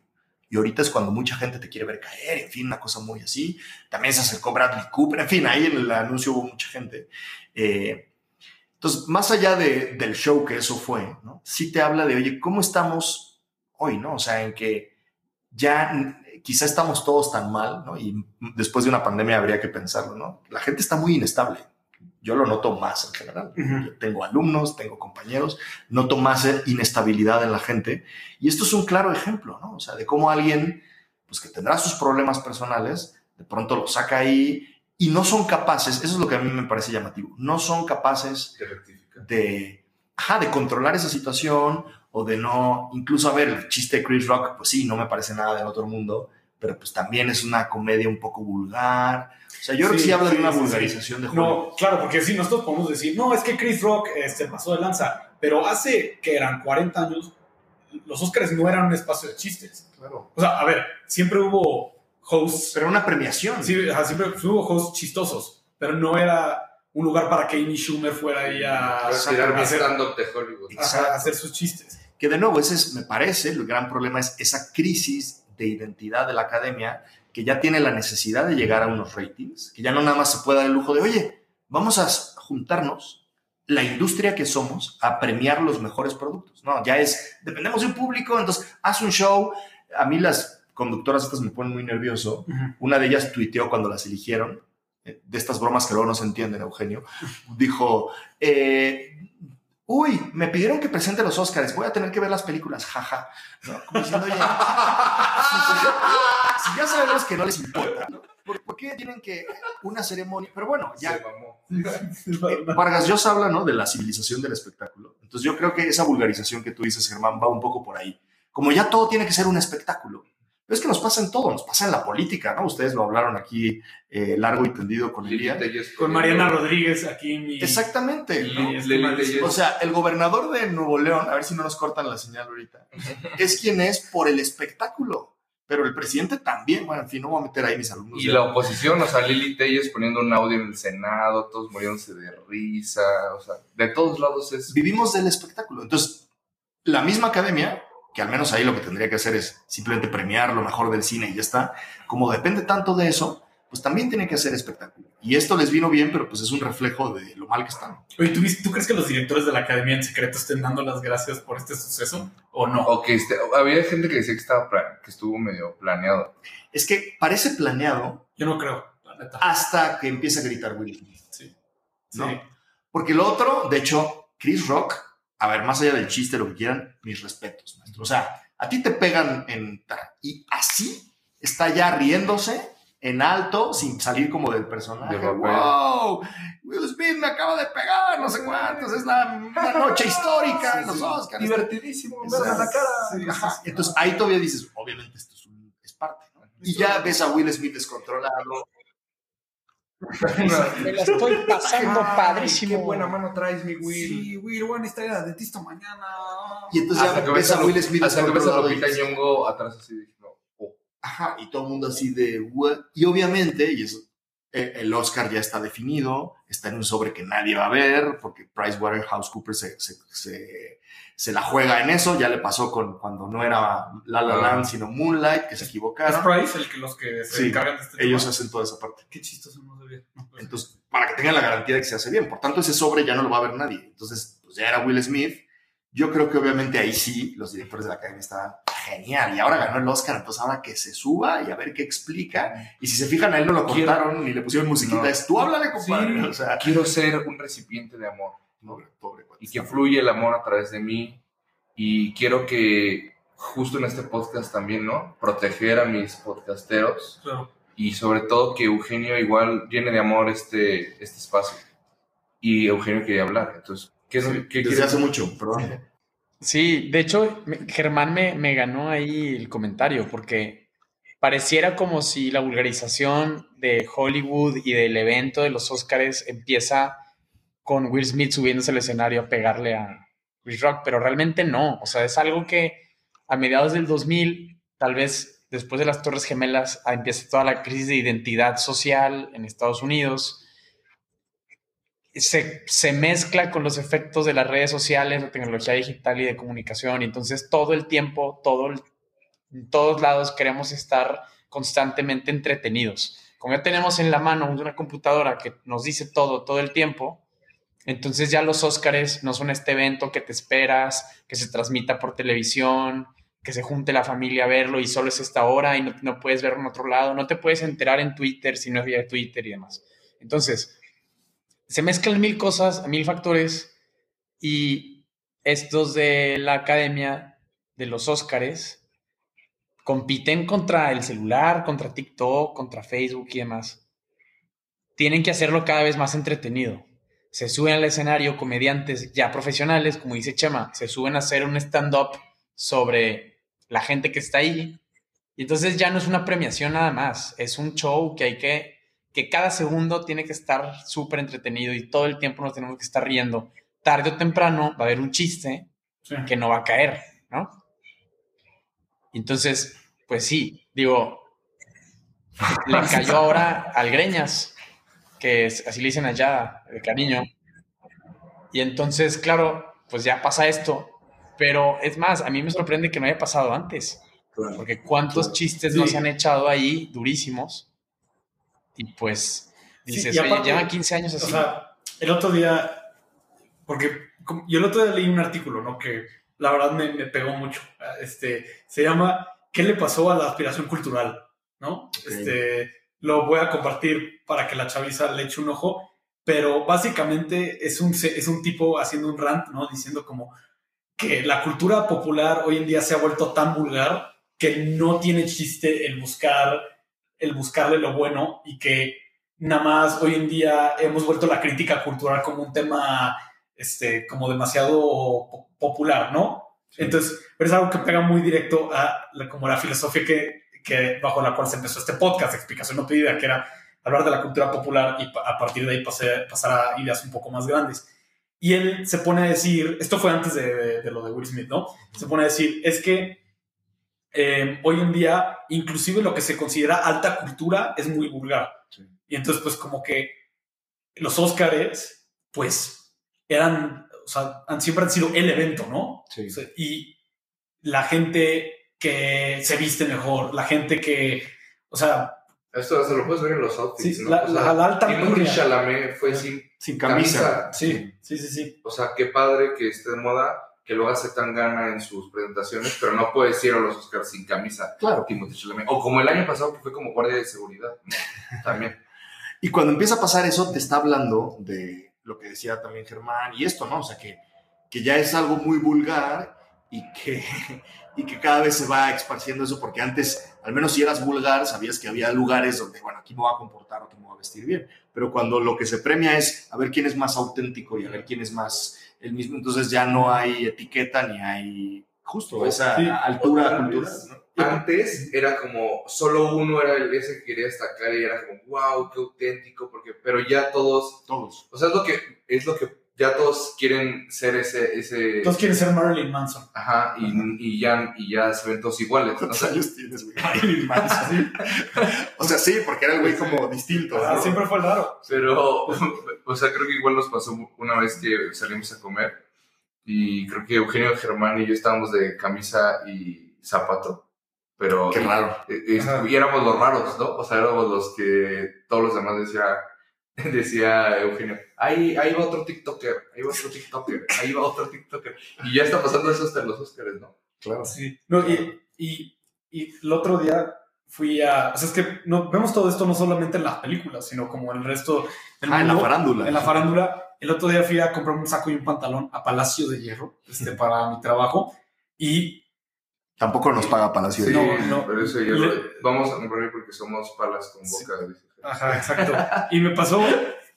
Y ahorita es cuando mucha gente te quiere ver caer, en fin, una cosa muy así. También se acercó Bradley Cooper, en fin, ahí en el anuncio hubo mucha gente. Eh, entonces, más allá de- del show que eso fue, sí te habla de, oye, ¿cómo estamos hoy? ¿no? O sea, en que ya mm, quizá estamos todos tan mal, ¿no? Y después de una pandemia habría que pensarlo, ¿no? La gente está muy inestable. Yo lo noto más en general. Yo tengo alumnos, tengo compañeros, noto más eh, inestabilidad en la gente. Y esto es un claro ejemplo, ¿no? O sea, de cómo alguien, pues que tendrá sus problemas personales, de pronto lo saca ahí y no son capaces, eso es lo que a mí me parece llamativo, no son capaces de, ajá, de controlar esa situación o de no, incluso a ver, el chiste de Chris Rock, pues sí, no me parece nada del otro mundo, pero pues también es una comedia un poco vulgar. O sea, yo creo que Sí, habla sí, de una sí, sí. vulgarización de Hollywood. No, claro, porque sí, nosotros podemos decir, no, es que Chris Rock eh, se pasó de lanza, pero hace que eran 40 años, los Oscars no eran un espacio de chistes. Claro. O sea, a ver, siempre hubo hosts, Pero una premiación. sí, ajá, siempre hubo hosts chistosos, pero no era un lugar para que Amy Schumer fuera ahí a, a hacer, stand-up de Hollywood. ajá, a hacer sus chistes. Que de nuevo, ese es, me parece, el gran problema es esa crisis de identidad de la academia que ya tiene la necesidad de llegar a unos ratings, que ya no nada más se puede dar el lujo de, oye, vamos a juntarnos, la industria que somos, a premiar los mejores productos. No, ya es, dependemos de un público, entonces haz un show. A mí las conductoras estas me ponen muy nervioso. Una de ellas tuiteó cuando las eligieron, eh, de estas bromas que luego no se entienden, Eugenio, dijo, eh, uy, me pidieron que presente los Oscars, voy a tener que ver las películas, jaja. ¿no? Como diciendo, oye, si, ya sabemos que no les importa, ¿no? ¿Por, qué tienen que una ceremonia? Pero bueno, ya eh, Vargas Llosa habla, ¿no? De la civilización del espectáculo. Entonces yo creo que esa vulgarización que tú dices, Germán, va un poco por ahí. Como ya todo tiene que ser un espectáculo. Pero es que nos pasa en todo, nos pasa en la política, ¿no? Ustedes lo hablaron aquí eh, largo y tendido con. Telles Con Mariana Rodríguez aquí en mi... Exactamente. ¿no? y es Lili mal- Telles. O sea, el gobernador de Nuevo León, a ver si no nos cortan la señal ahorita, es quien es por el espectáculo. Pero el presidente también, bueno, en fin, no voy a meter ahí mis alumnos. Y la oposición, o sea, Lili Telles poniendo un audio en el Senado, todos muriéndose de risa, o sea, de todos lados es... vivimos del espectáculo. Entonces, la misma academia, que al menos ahí lo que tendría que hacer es simplemente premiar lo mejor del cine y ya está, como depende tanto de eso, pues también tiene que hacer espectáculo. Y esto les vino bien, pero pues es un reflejo de lo mal que están. Oye, ¿tú, vis- ¿tú crees que los directores de la academia en secreto estén dando las gracias por este suceso o no? O que este, había gente que decía que, estaba que estuvo medio planeado. Es que parece planeado Yo no creo, la neta. hasta que empieza a gritar Will Smith, Sí. ¿no? Sí. Porque lo otro, de hecho, Chris Rock, a ver, más allá del chiste, lo que quieran, mis respetos, maestro. O sea, a ti te pegan en... Y así está ya riéndose en alto, sin salir como del personaje. De. ¡Wow! Will Smith me acaba de pegar, no sé cuántos. Es la, una noche histórica en los Oscars. Divertidísimo, sí, ajá. Entonces ahí todavía dices, obviamente esto es, un- es parte. ¿no? Y ya ves a Will Smith descontrolado. Me la estoy pasando padrísimo. Qué buena mano traes, mi Will. Sí, Will, voy a necesitar ir dentista mañana. Y entonces Hasta ya que ves a Will Smith hasta que ves a Lupita Nyong'o atrás así diciendo, oh, Ajá, y todo el mundo así de... "What?". Y obviamente, y eso, el Oscar ya está definido, está en un sobre que nadie va a ver, porque PricewaterhouseCoopers se, se, se, se la juega en eso, ya le pasó con cuando no era La La Ah. Land, sino Moonlight, que se ¿Es equivocaron. Price el que los que se Sí, encargan de este Ellos tema? hacen toda esa parte. Qué chistoso, no sabía. No, pues, Entonces, para que tengan la garantía de que se hace bien. Por tanto, ese sobre ya no lo va a ver nadie. Entonces, pues ya era Will Smith. Yo creo que obviamente ahí sí los directores de la academia estaban genial. Y ahora ganó el Oscar, entonces ahora que se suba y a ver qué explica. Y si se fijan, a él no lo Quiero- cortaron ni le pusieron musiquita. No. Es tú háblale, compadre. Sí. O sea, quiero ser un recipiente de amor pobre, pobre y que fluye el amor a través de mí y quiero que justo en este podcast también, ¿no? Proteger a mis podcasteros Claro. y sobre todo que Eugenio igual llene de amor este, este espacio. Y Eugenio quería hablar, entonces, ¿qué, es- qué Desde quieres- hace mucho, perdón. Sí, de hecho, Germán me, me ganó ahí el comentario porque pareciera como si la vulgarización de Hollywood y del evento de los Oscars empieza con Will Smith subiéndose al escenario a pegarle a Chris Rock, pero realmente no. O sea, es algo que a mediados del 2000, tal vez después de las Torres Gemelas, empieza toda la crisis de identidad social en Estados Unidos se, se mezcla con los efectos de las redes sociales, la tecnología digital y de comunicación. Entonces todo el tiempo, todo en todos lados queremos estar constantemente entretenidos. Como ya tenemos en la mano una computadora que nos dice todo, todo el tiempo, entonces ya los Óscares no son este evento que te esperas, que se transmita por televisión, que se junte la familia a verlo y solo es esta hora y no, no puedes verlo en otro lado, no te puedes enterar en Twitter si no es vía Twitter y demás. Entonces, se mezclan mil cosas, mil factores y estos de la academia de los Óscares compiten contra el celular, contra TikTok, contra Facebook y demás. Tienen que hacerlo cada vez más entretenido. Se suben al escenario comediantes ya profesionales, como dice Chema, se suben a hacer un stand-up sobre la gente que está ahí. Y entonces ya no es una premiación nada más, es un show que hay que que cada segundo tiene que estar súper entretenido y todo el tiempo nos tenemos que estar riendo. Tarde o temprano va a haber un chiste Sí. que no va a caer, ¿no? Entonces, pues sí, digo, le cayó ahora al Greñas, que es, así le dicen allá, de cariño. Y entonces, claro, pues ya pasa esto. Pero es más, a mí me sorprende que no haya pasado antes. Porque cuántos chistes Sí. nos han echado ahí durísimos. Y pues Sí, dices, y oye, aparte, llevan 15 años así. O sea, el otro día, porque yo el otro día leí un artículo, ¿no? Que la verdad me, me pegó mucho. Este, se llama ¿Qué le pasó a la aspiración cultural? ¿No? Este, lo voy a compartir para que la chaviza le eche un ojo, pero básicamente es un, es un tipo haciendo un rant, ¿no? Diciendo como que la cultura popular hoy en día se ha vuelto tan vulgar que no tiene chiste el buscar, el buscarle lo bueno y que nada más hoy en día hemos vuelto la crítica cultural como un tema este, como demasiado po- popular, ¿no? Entonces, pero es algo que pega muy directo a la, como la filosofía que, que bajo la cual se empezó este podcast, explicación no pedida, que era hablar de la cultura popular y a partir de ahí pasar, pasar a ideas un poco más grandes. Y él se pone a decir, esto fue antes de, de- de lo de Will Smith, ¿no? Se pone a decir, es que eh, hoy en día, inclusive lo que se considera alta cultura es muy vulgar. Sí. Y entonces, pues como que los Óscares, pues eran, o sea, han, siempre han sido el evento, ¿no? Sí. O sea, y la gente que se viste mejor, la gente que, o sea, Esto se lo puedes ver en los outfits, Sí, ¿no? la- O sea, la- la alta Timothée alcurnia. Chalamet fue sin Sin camisa. camisa. sí, sí, sí, sí. O sea, qué padre que esté de moda, que lo hace tan gana en sus presentaciones, pero no puedes ir a los Oscars sin camisa. Claro. Chalamet. O como el año pasado que fue como guardia de seguridad. ¿no? También. Y cuando empieza a pasar eso, te está hablando de lo que decía también Germán y esto, ¿no? O sea, que, que ya es algo muy vulgar y que, y que cada vez se va esparciendo eso, porque antes, al menos si eras vulgar, sabías que había lugares donde, bueno, aquí me voy a comportar o aquí me voy a vestir bien. Pero cuando lo que se premia es a ver quién es más auténtico y a ver quién es más el mismo, entonces ya no hay etiqueta ni hay justo esa Sí. altura cultural. Antes era como solo uno era el ese que quería destacar y era como, wow, qué auténtico, porque, pero ya todos, Todos. o sea, es lo que, es lo que ya todos quieren ser ese, ese, Todos quieren ser Marilyn Manson. ajá, y, y ya, y ya se ven todos iguales. ¿Cuántos sea, años tienes, güey? Marilyn Manson. o sea, sí, porque era el güey como distinto. Ah, ¿no? siempre fue raro. Pero, o sea, creo que igual nos pasó una vez que salimos a comer y creo que Eugenio Germán y yo estábamos de camisa y zapato, pero... Qué raro. eh, Ajá. y éramos los raros, ¿no? O sea, éramos los que todos los demás decía, decía Eugenio, ahí, ahí va otro TikToker, ahí va otro TikToker, ahí va otro TikToker. Y ya está pasando eso hasta en los Oscars, ¿no? Claro. Sí. No, y, y, y el otro día fui a. O sea, es que no, vemos todo esto no solamente en las películas, sino como en el resto del Ah, en la farándula. En la farándula. El otro día fui a comprar un saco y un pantalón a Palacio de Hierro este, para mi trabajo. Y Tampoco nos paga Palacio. Sí, No, no. por eso yo Le- lo- vamos a comprar porque somos palas con boca. dice. Ajá, exacto. Y me pasó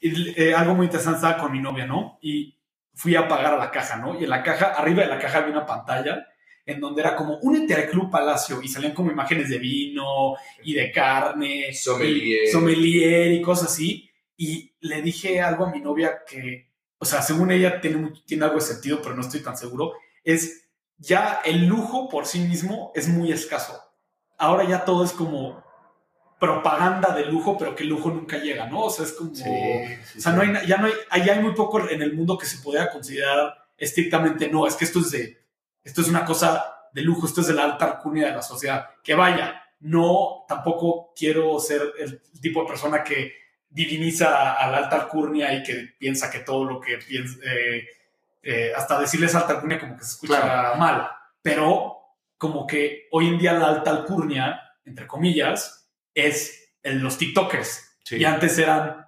eh, algo muy interesante, estaba con mi novia, ¿no? Y fui a pagar a la caja, ¿no? Y en la caja, arriba de la caja había una pantalla en donde era como, únete al Club Palacio y salían como imágenes de vino y de carne, Sommelier. y, sommelier y cosas así. Y le dije algo a mi novia que, o sea, según ella tiene, tiene algo de sentido, pero no estoy tan seguro, es ya el lujo por sí mismo es muy escaso. Ahora ya todo es como propaganda de lujo, pero que el lujo nunca llega, ¿no? O sea, es como... Sí, sí, O sea, no hay, ya no hay, ahí hay muy poco en el mundo que se pueda considerar estrictamente, no, es que esto es de, esto es una cosa de lujo, esto es de la alta alcurnia de la sociedad. Que vaya, no, tampoco quiero ser el tipo de persona que diviniza a la alta alcurnia y que piensa que todo lo que piensa, eh, eh, hasta decirles alta alcurnia como que se escucha Claro. mal, pero como que hoy en día la alta alcurnia, entre comillas, es en los TikTokers. Sí. Y antes eran,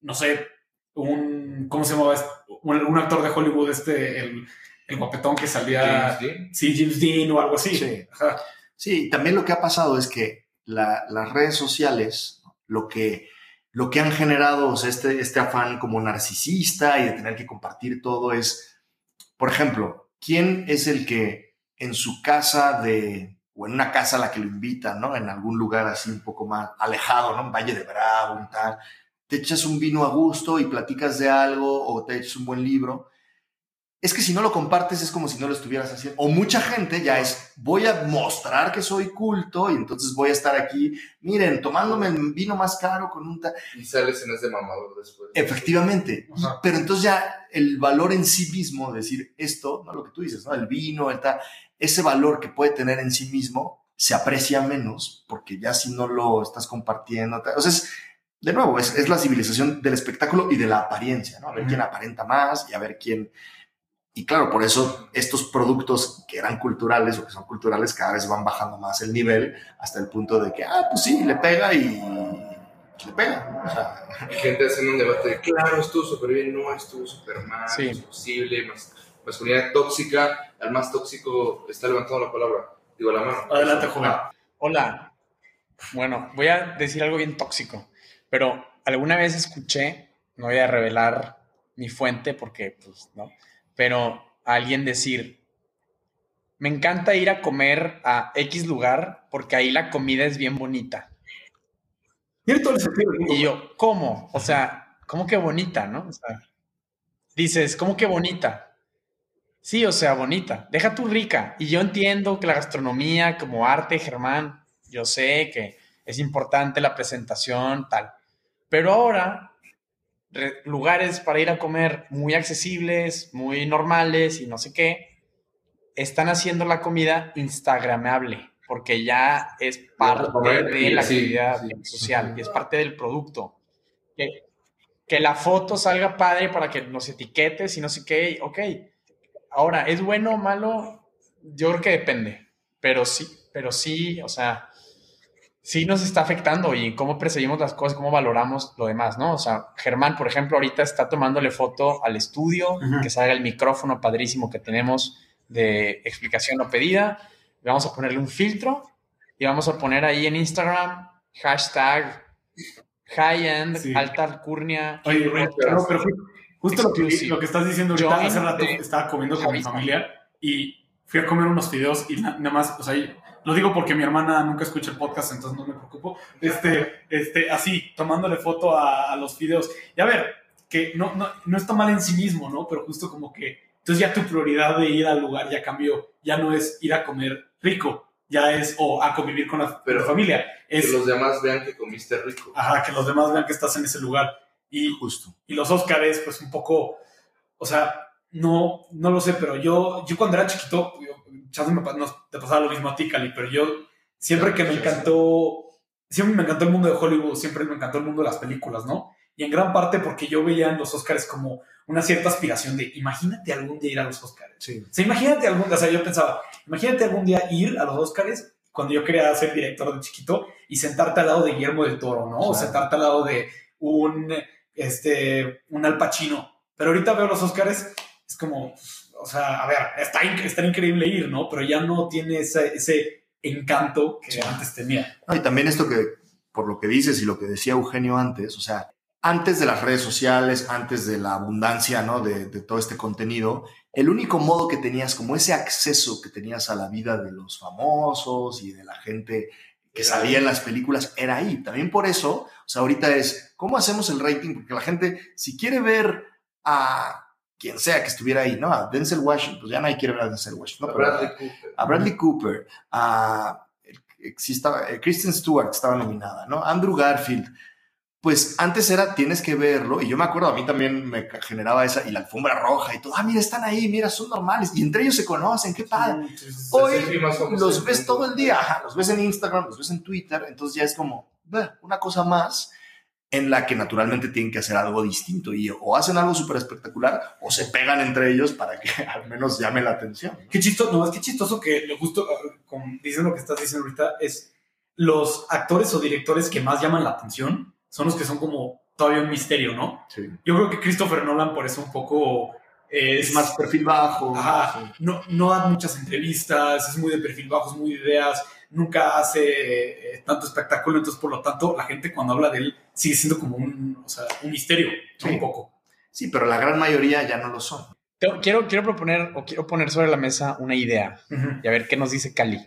no sé, un, ¿cómo se llamaba? este? Un, un actor de Hollywood, este, el, el guapetón que salía, James Dean. sí, James Dean o algo así. Sí. Ajá. Sí, también lo que ha pasado es que la- las redes sociales, lo que, lo que han generado, o sea, este, este afán como narcisista y de tener que compartir todo es, por ejemplo, ¿quién es el que en su casa de, o en una casa a la que lo invitan, ¿no? En algún lugar así un poco más alejado, ¿no? En Valle de Bravo, un tal, te echas un vino a gusto y platicas de algo o te echas un buen libro. Es que si no lo compartes es como si no lo estuvieras haciendo. O mucha gente ya es, voy a mostrar que soy culto y entonces voy a estar aquí, miren, tomándome el vino más caro con un... ta-". Y sale escenas de mamador después. Efectivamente. Y- pero entonces ya el valor en sí mismo, decir esto, no lo que tú dices, ¿no? El vino, el tal, ese valor que puede tener en sí mismo se aprecia menos porque ya si no lo estás compartiendo, o sea, es, de nuevo, es, es la civilización del espectáculo y de la apariencia, ¿no? A ver quién aparenta más y a ver quién... Y claro, por eso estos productos que eran culturales o que son culturales cada vez van bajando más el nivel hasta el punto de que, ah, pues sí, le pega y le pega. ¿no? O sea, Y gente haciendo un debate de, claro, estuvo súper bien, no, estuvo súper mal, Sí. es posible, mas- masculinidad tóxica, al más tóxico está levantando la palabra, digo la mano. Adelante. Ah, Hola. Bueno, voy a decir algo bien tóxico, pero alguna vez escuché, no voy a revelar mi fuente porque, pues, no, pero a alguien decir, me encanta ir a comer a X lugar porque ahí la comida es bien bonita. Tiene todo el sentido. Y yo, ¿cómo? O sea, ¿cómo que bonita, no? O sea, dices, ¿cómo que bonita? Sí, o sea, bonita. Deja tu rica. Y yo entiendo que la gastronomía como arte, Germán, yo sé que es importante la presentación, tal. Pero ahora, re- lugares para ir a comer muy accesibles, muy normales y no sé qué, están haciendo la comida instagramable, porque ya es parte comer, de la sí, actividad sí. social y es parte del producto. Que, que la foto salga padre para que nos etiquetes y no sé qué, ok. Ahora, ¿es bueno o malo? Yo creo que depende, pero sí, pero sí, o sea, sí nos está afectando y cómo percibimos las cosas, cómo valoramos lo demás, ¿no? O sea, Germán, por ejemplo, ahorita está tomándole foto al estudio, que salga el micrófono padrísimo que tenemos de explicación no pedida. Vamos a ponerle un filtro y vamos a poner ahí en Instagram hashtag high-end, Sí. alta alcurnia. Oye, pero justo lo que, lo que estás diciendo ahorita, Join hace rato estaba comiendo con mi familia y fui a comer unos fideos y na- nada más, o sea, lo digo porque mi hermana nunca escucha el podcast, entonces no me preocupo. Este, este, así, tomándole foto a, a los fideos. Y a ver, que no, no, no está mal en sí mismo, ¿no? Pero justo como que, entonces ya tu prioridad de ir al lugar ya cambió, ya no es ir a comer rico, ya es, o a convivir con la, Pero- la familia. Que Es, los demás vean que comiste rico. ajá, que los demás vean que estás en ese lugar. Y justo. y los Óscares, pues un poco, o sea, no, no lo sé, pero yo, yo cuando era chiquito, yo- me te pasaba lo mismo a ti, Cali, pero yo siempre que me encantó, siempre me encantó el mundo de Hollywood, siempre me encantó el mundo de las películas, ¿no? Y en gran parte porque yo veía en los Óscares como una cierta aspiración de, imagínate algún día ir a los Óscares. Sí. O sea, imagínate algún día, o sea, yo pensaba, imagínate algún día ir a los Óscares cuando yo quería ser director de chiquito y sentarte al lado de Guillermo del Toro, ¿no? O Claro. sentarte al lado de un, este, un Al Pacino. Pero ahorita veo los Óscares, es como, o sea, a ver, está, está increíble ir, ¿no? Pero ya no tiene ese, ese encanto que antes tenía. No, y también esto que, por lo que dices y lo que decía Eugenio antes, o sea, antes de las redes sociales, antes de la abundancia, ¿no? De, de todo este contenido, el único modo que tenías, como ese acceso que tenías a la vida de los famosos y de la gente que salía en las películas, era ahí. También por eso, o sea, ahorita es, ¿cómo hacemos el rating? Porque la gente, si quiere ver a quien sea que estuviera ahí, ¿no? A Denzel Washington, pues ya nadie quiere ver a Denzel Washington, ¿no? Pero Bradley Cooper. a Bradley Cooper, a sí estaba- eh, Kristen Stewart estaba nominada, ¿no? Andrew Garfield. Pues antes era, tienes que verlo, y yo me acuerdo, a mí también me generaba esa, y la alfombra roja y todo, ah, mira, están ahí, mira, son normales, y entre ellos se conocen, qué padre. Hoy los ves todo el día, ajá, los ves en Instagram, los ves en Twitter, entonces ya es como una cosa más en la que naturalmente tienen que hacer algo distinto, y o hacen algo súper espectacular, o se pegan entre ellos para que al menos llame la atención. ¿no? Qué chistoso, no, es que chistoso que justo, ah, con, dicen lo que estás diciendo ahorita, es los actores o directores que más llaman la atención son los que son como todavía un misterio, ¿no? Sí. Yo creo que Christopher Nolan por eso un poco eh, Es más perfil bajo. Ajá. sí. no, no da muchas entrevistas, es muy de perfil bajo, es muy de ideas, nunca hace eh, tanto espectáculo, entonces por lo tanto la gente cuando habla de él sigue siendo como un, o sea, un misterio, un poco. Sí, pero la gran mayoría ya no lo son. Quiero, quiero proponer o quiero poner sobre la mesa una idea y a ver qué nos dice Cali.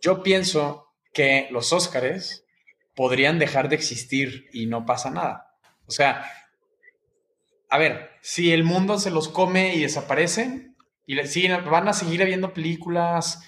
Yo pienso que los Óscares podrían dejar de existir y no pasa nada. O sea, a ver, si el mundo se los come y desaparecen y le siguen, van a seguir habiendo películas,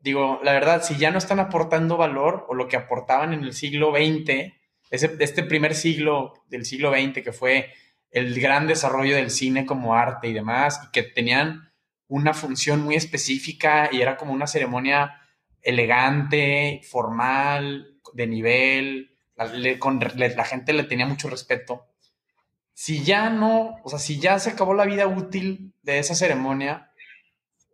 digo, la verdad, si ya no están aportando valor o lo que aportaban en el siglo XX, ese, este primer siglo del siglo XX que fue el gran desarrollo del cine como arte y demás, y que tenían una función muy específica y era como una ceremonia elegante, formal, de nivel, la, la gente le tenía mucho respeto. Si ya no, o sea, si ya se acabó la vida útil de esa ceremonia,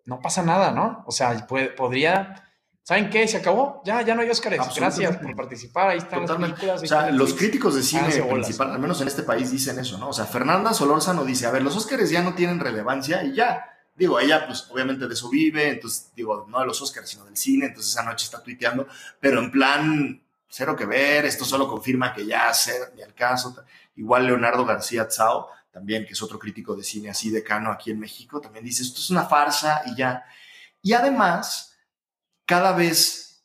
no pasa nada, ¿no? O sea, puede- podría, ¿saben qué? Se acabó, ya, ya no hay Óscares. Gracias por participar, ahí están Totalmente. las películas. O sea, los críticos de cine principal, al menos en este país, dicen eso, ¿no? O sea, Fernanda Solórzano dice, a ver, los Óscares ya no tienen relevancia y ya. Digo, ella, pues, obviamente de eso vive, entonces, digo, no de los Óscares, sino del cine, entonces esa noche está tuiteando, pero en plan, cero que ver, esto solo confirma que ya cero, ni al caso. Igual Leonardo García Tsao, también, que es otro crítico de cine así decano aquí en México, también dice, esto es una farsa y ya. Y además, cada vez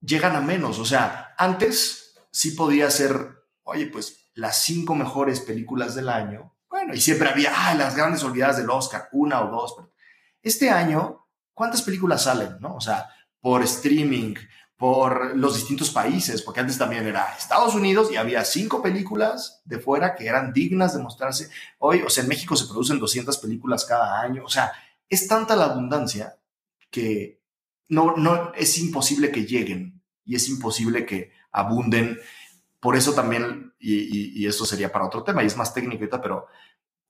llegan a menos. O sea, antes sí podía ser, oye, pues las cinco mejores películas del año. Bueno, y siempre había, ah, las grandes olvidadas del Oscar, una o dos. Este año, ¿cuántas películas salen? ¿no? O sea, por streaming, por los distintos países, porque antes también era Estados Unidos y había cinco películas de fuera que eran dignas de mostrarse. Hoy, o sea, en México se producen 200 películas cada año. O sea, es tanta la abundancia que no, no, es imposible que lleguen y es imposible que abunden. Por eso también, y, y, y esto sería para otro tema, y es más técnico ahorita, pero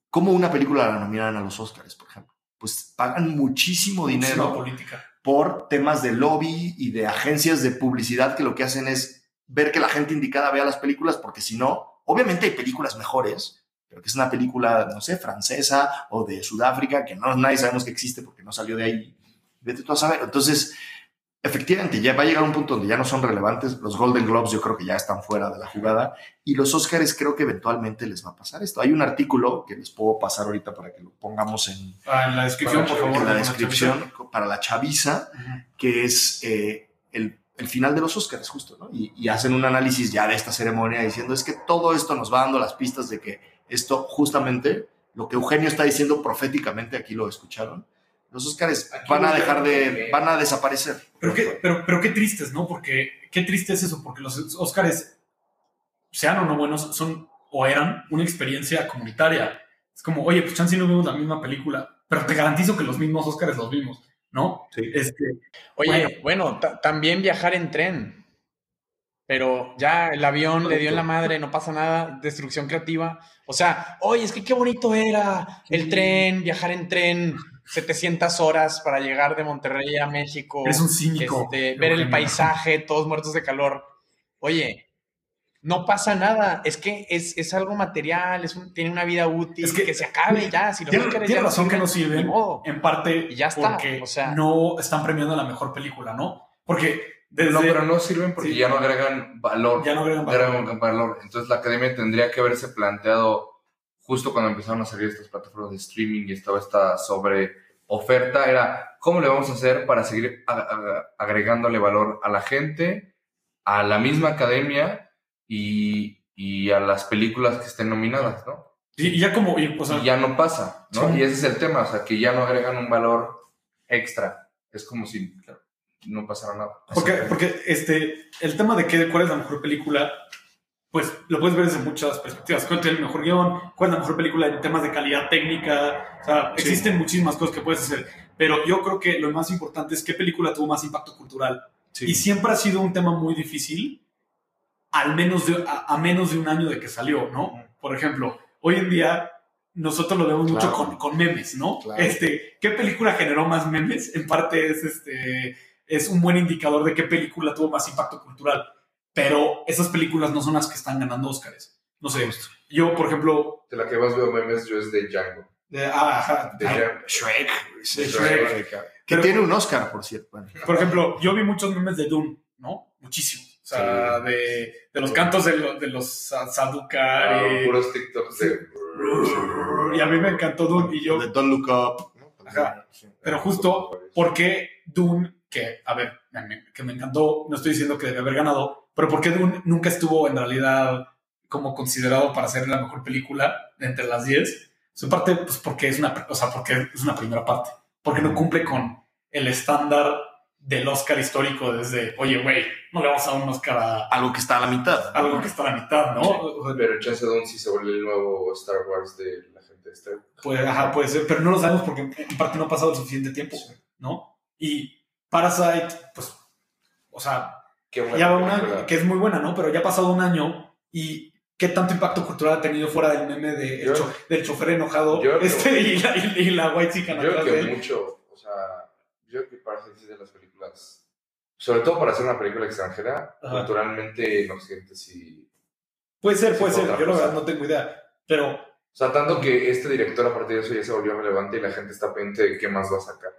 ¿cómo una película la nominan a los Oscars, por ejemplo? Pues pagan muchísimo dinero Muchísima política. Por temas de lobby y de agencias de publicidad que lo que hacen es ver que la gente indicada vea las películas, porque si no, obviamente hay películas mejores, pero que es una película, no sé, francesa o de Sudáfrica, que no nadie sabemos que existe porque no salió de ahí. Vete tú a saber. Entonces, efectivamente, ya va a llegar un punto donde ya no son relevantes. Los Golden Globes yo creo que ya están fuera de la jugada. Y los Oscars creo que eventualmente les va a pasar esto. Hay un artículo que les puedo pasar ahorita para que lo pongamos en, Ah, en la descripción, por favor. en la descripción para la chaviza, chaviza. que es eh, el, el final de los Oscars, justo, ¿no? Y, y hacen un análisis ya de esta ceremonia diciendo es que todo esto nos va dando las pistas de que esto justamente, lo que Eugenio está diciendo proféticamente, aquí lo escucharon, los Oscars Aquí van a dejar de, van a desaparecer. Pero qué, pero, pero qué tristes, ¿no? Porque qué triste es eso, porque los Óscares, sean o no buenos, son o eran una experiencia comunitaria. Es como, oye, pues chance no vimos la misma película, pero te garantizo que los mismos Óscares los vimos, ¿no? Sí. Este, Oye, bueno, ta- también viajar en tren. Pero ya el avión le dio en la madre, no pasa nada, destrucción creativa. O sea, oye, es que qué bonito era el tren, viajar en tren, 700 horas para llegar de Monterrey a México. eres un cínico. este, ver el paisaje, todos muertos de calor. Oye, no pasa nada. Es que es, es algo material, es un- tiene una vida útil, Es que- que, se acabe ya. Si los Tiene, tiene ya razón que no sirven, en parte Y ya está, porque o sea. no están premiando la mejor película, ¿no? Porque desde No, pero no sirven porque Sí. ya no agregan valor. ya no agregan valor. agregan valor. Entonces la academia tendría que haberse planteado justo cuando empezaron a salir estas plataformas de streaming y estaba esta sobre oferta, era cómo le vamos a hacer para seguir ag- ag- agregándole valor a la gente, a la misma academia y, y a las películas que estén nominadas, ¿no? Y, ya como, y, o sea, y ya no pasa, ¿no? Sí. Y ese es el tema, o sea, que ya no agregan un valor extra. Es como si no pasara nada. Porque, porque este, el tema de que, cuál es la mejor película, pues lo puedes ver desde muchas perspectivas. ¿Cuál tiene el mejor guion? ¿Cuál es la mejor película en temas de calidad técnica? O sea, Sí. existen muchísimas cosas que puedes hacer. Pero yo creo que lo más importante es qué película tuvo más impacto cultural. Y siempre ha sido un tema muy difícil, al menos de, a, a menos de un año de que salió, ¿no? Por ejemplo, hoy en día nosotros lo vemos mucho Claro. con, con memes, ¿no? Claro. Este, ¿Qué película generó más memes? En parte es, este, es un buen indicador de qué película tuvo más impacto cultural. Pero esas películas no son las que están ganando Oscars. No sé, yo, por ejemplo... De la que más veo memes yo es de Django. de- ah, ajá, De ah, Django. Shrek. de Shrek. Que Pero- tiene un Oscar, por cierto. Por ejemplo, yo vi muchos memes de Dune, ¿no? Muchísimos. O sea, de, de los cantos de, lo- de los Sa- Ah, Sadukari. puros TikToks de. y a mí me encantó Dune. Y yo, de Don't Look Up. Ajá. Pero justo, ¿por qué Dune, que, a ver, que me encantó, no estoy diciendo que debe haber ganado, pero ¿por qué nunca estuvo en realidad como considerado para ser la mejor película de entre las 10? Su parte, pues porque es una, o sea, porque es una primera parte. Porque no cumple con el estándar del Oscar histórico desde, oye, güey, no le vamos a dar un Oscar a Algo que está a la mitad. algo que está a la mitad, ¿no? Sea, Pero Chance Dune sí se vuelve el nuevo Star Wars de la gente de Star Wars. Puede, ajá, puede ser, pero no lo sabemos porque en parte no ha pasado el suficiente tiempo, ¿no? Y Parasite, pues, o sea, Qué buena ya va un película. año, que es muy buena, ¿no? Pero ya ha pasado un año y qué tanto impacto cultural ha tenido fuera del meme de Yo- cho- del chofer enojado este, y, la, y, y la white chica Yo creo de que él. mucho, o sea, yo creo que es de las películas, sobre todo para hacer una película extranjera, Ajá. culturalmente en Occidente sí. Puede ser, Sí, puede ser, yo la verdad no tengo idea, pero O sea, tanto que este director a partir de eso ya se volvió relevante y la gente está pendiente de qué más va a sacar.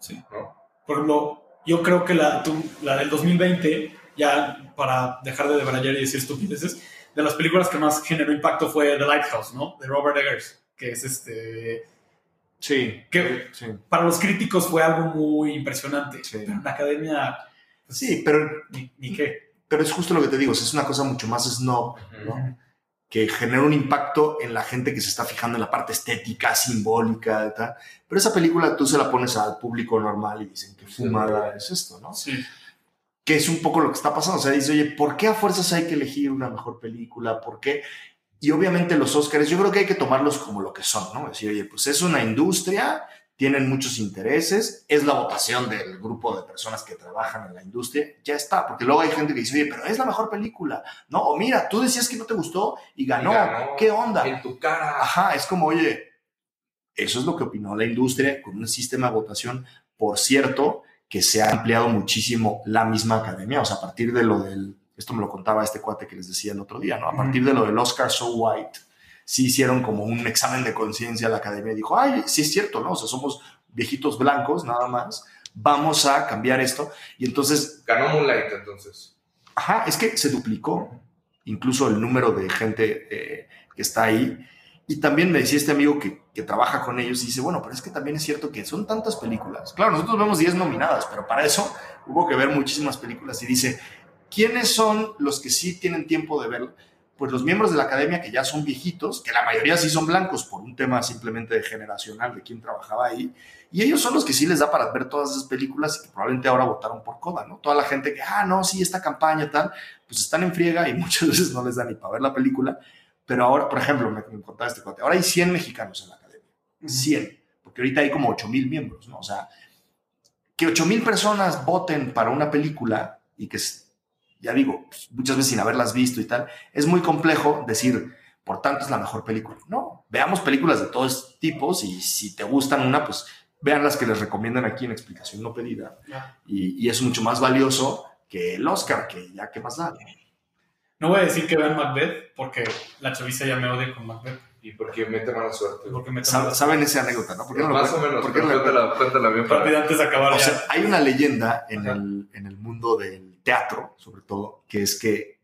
sí. ¿no? Por ejemplo, yo creo que la, tú- la del 2020, ya para dejar de debrayar y decir estupideces, de las películas que más generó impacto fue The Lighthouse, ¿no? De Robert Eggers, que es este... Sí. Que Sí. para los críticos fue algo muy impresionante, Sí. pero en la academia, pues, Sí, pero, ni, ni qué. pero es justo lo que te digo. es una cosa mucho más snob, ¿no? Que genera un impacto en la gente que se está fijando en la parte estética, simbólica, tal. Pero esa película tú se la pones al público normal y dicen que fumada es esto, ¿no? Sí. Que es un poco lo que está pasando. O sea, dice, oye, ¿por qué a fuerzas hay que elegir una mejor película? ¿Por qué? Y obviamente los Oscars, yo creo que hay que tomarlos como lo que son, ¿no? Decir, oye, pues es una industria, tienen muchos intereses, es la votación del grupo de personas que trabajan en la industria, ya está, porque luego hay gente que dice, oye, pero es la mejor película, ¿no? O mira, tú decías que no te gustó y ganó, Y ganó. ¿qué onda? En tu cara. Ajá, es como, oye, eso es lo que opinó la industria con un sistema de votación, por cierto, que se ha ampliado muchísimo la misma academia, o sea, a partir de lo del, esto me lo contaba este cuate que les decía el otro día, ¿no? A partir de lo del Oscar So White, sí hicieron como un examen de conciencia a la academia y dijo, ay, sí es cierto, ¿no? O sea, somos viejitos blancos nada más, vamos a cambiar esto. Y entonces Ganó Moonlight entonces. Ajá, es que se duplicó incluso el número de gente eh, que está ahí. Y también me decía este amigo que, que trabaja con ellos y dice, bueno, pero es que también es cierto que son tantas películas. Claro, nosotros vemos 10 nominadas, pero para eso hubo que ver muchísimas películas. Y dice, ¿quiénes son los que sí tienen tiempo de verlo? Pues los miembros de la academia que ya son viejitos, que la mayoría sí son blancos por un tema simplemente de generacional de quién trabajaba ahí. Y ellos son los que sí les da para ver todas esas películas y que probablemente ahora votaron por Coda, ¿no? Toda la gente que, ah, no, sí, esta campaña tal, pues están en friega y muchas veces no les da ni para ver la película. Pero ahora, por ejemplo, me, me contaba este cuate, ahora hay 100 mexicanos en la academia. 100. Porque ahorita hay como 8 mil miembros, ¿no? O sea, que 8 mil personas voten para una película y que, ya digo, pues, muchas veces sin haberlas visto y tal, es muy complejo decir, por tanto es la mejor película. No, veamos películas de todos tipos y si te gustan una, pues vean las que les recomiendan aquí en explicación no pedida. Y, y es mucho más valioso que el Oscar, que ya que más da. No voy a decir que vean Macbeth, porque la chaviza ya me odia con Macbeth. Y porque mete mala suerte. Porque me Sab- ¿Saben esa anécdota, no? ¿Por qué no lo Más o cuentan? menos, ¿Por qué pero no lo cuéntala, cuéntala bien para... Antes de acabar O ya. sea, hay una leyenda en el, en el mundo del teatro, sobre todo, que es que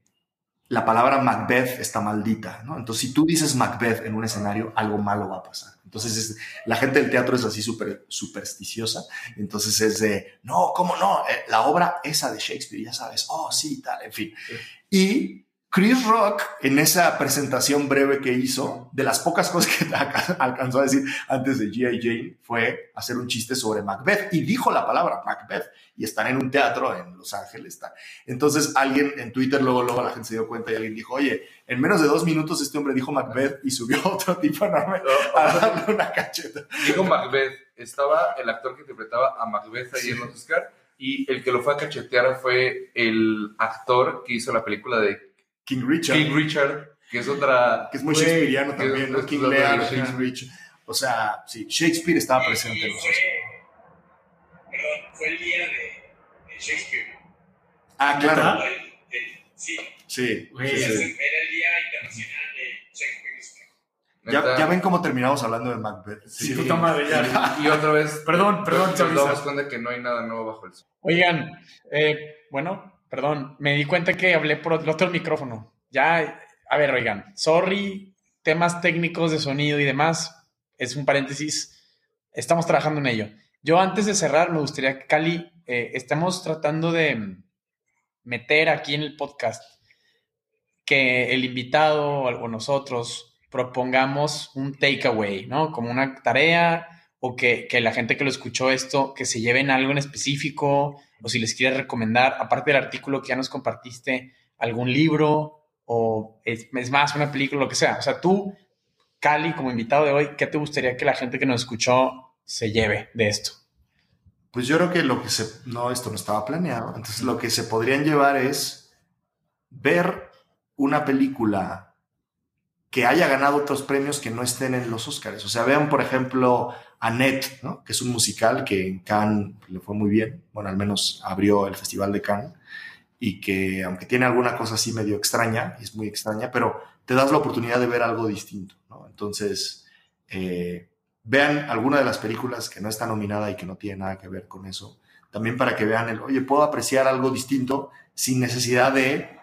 la palabra Macbeth está maldita, ¿no? Entonces, si tú dices Macbeth en un escenario, algo malo va a pasar. Entonces, es- la gente del teatro es así súper supersticiosa. Entonces, es de, no, ¿cómo no? Eh, la obra esa de Shakespeare, ya sabes, oh, sí, tal, en fin. Y Chris Rock, en esa presentación breve que hizo, de las pocas cosas que alca- alcanzó a decir antes de G.I. Jane, fue hacer un chiste sobre Macbeth y dijo la palabra Macbeth. Y están en un teatro en Los Ángeles. Está. Entonces alguien en Twitter, luego, luego la gente se dio cuenta y alguien dijo, oye, en menos de dos minutos este hombre dijo Macbeth y subió otro tipo enorme a darle una cacheta. Digo Macbeth, estaba el actor que interpretaba a Macbeth ahí Sí. en los Oscar y el que lo fue a cachetear fue el actor que hizo la película de King Richard, King Richard, que es otra... que es muy que también, ¿no? King Lear, Shakespeare. King Richard. O sea, sí, Shakespeare estaba presente en los Oscars. Perdón, fue el día de, de Shakespeare. Ah, claro. Sí, Sí, era el Día Internacional de Shakespeare. Ya, ya ven cómo terminamos hablando de Macbeth. Sí, puta madre, ya. Y, y otra vez... Perdón, perdón, Nos damos cuenta que no hay nada nuevo bajo el sol. Oigan, eh, bueno, perdón, me di cuenta que hablé por el otro micrófono. Ya, a ver, oigan, sorry, temas técnicos de sonido y demás, es un paréntesis, estamos trabajando en ello. Yo antes de cerrar, me gustaría que Cali, eh, estamos tratando de meter aquí en el podcast que el invitado o nosotros propongamos un takeaway, ¿no? Como una tarea o que, que la gente que lo escuchó esto, que se lleven algo en específico, o si les quieres recomendar, aparte del artículo que ya nos compartiste, algún libro, o es, es más, una película, lo que sea. O sea, tú, Cali, como invitado de hoy, ¿qué te gustaría que la gente que nos escuchó se lleve de esto? Pues yo creo que lo que se... No, esto no estaba planeado. Entonces lo que se podrían llevar es ver una película que haya ganado otros premios que no estén en los Oscars. O sea, vean, por ejemplo, Annette, ¿no? que es un musical que en Cannes le fue muy bien. Bueno, al menos abrió el Festival de Cannes. Y que, aunque tiene alguna cosa así medio extraña, es muy extraña, pero te das la oportunidad de ver algo distinto. Entonces, eh, vean alguna de las películas que no está nominada y que no tiene nada que ver con eso. También para que vean el, oye, puedo apreciar algo distinto sin necesidad de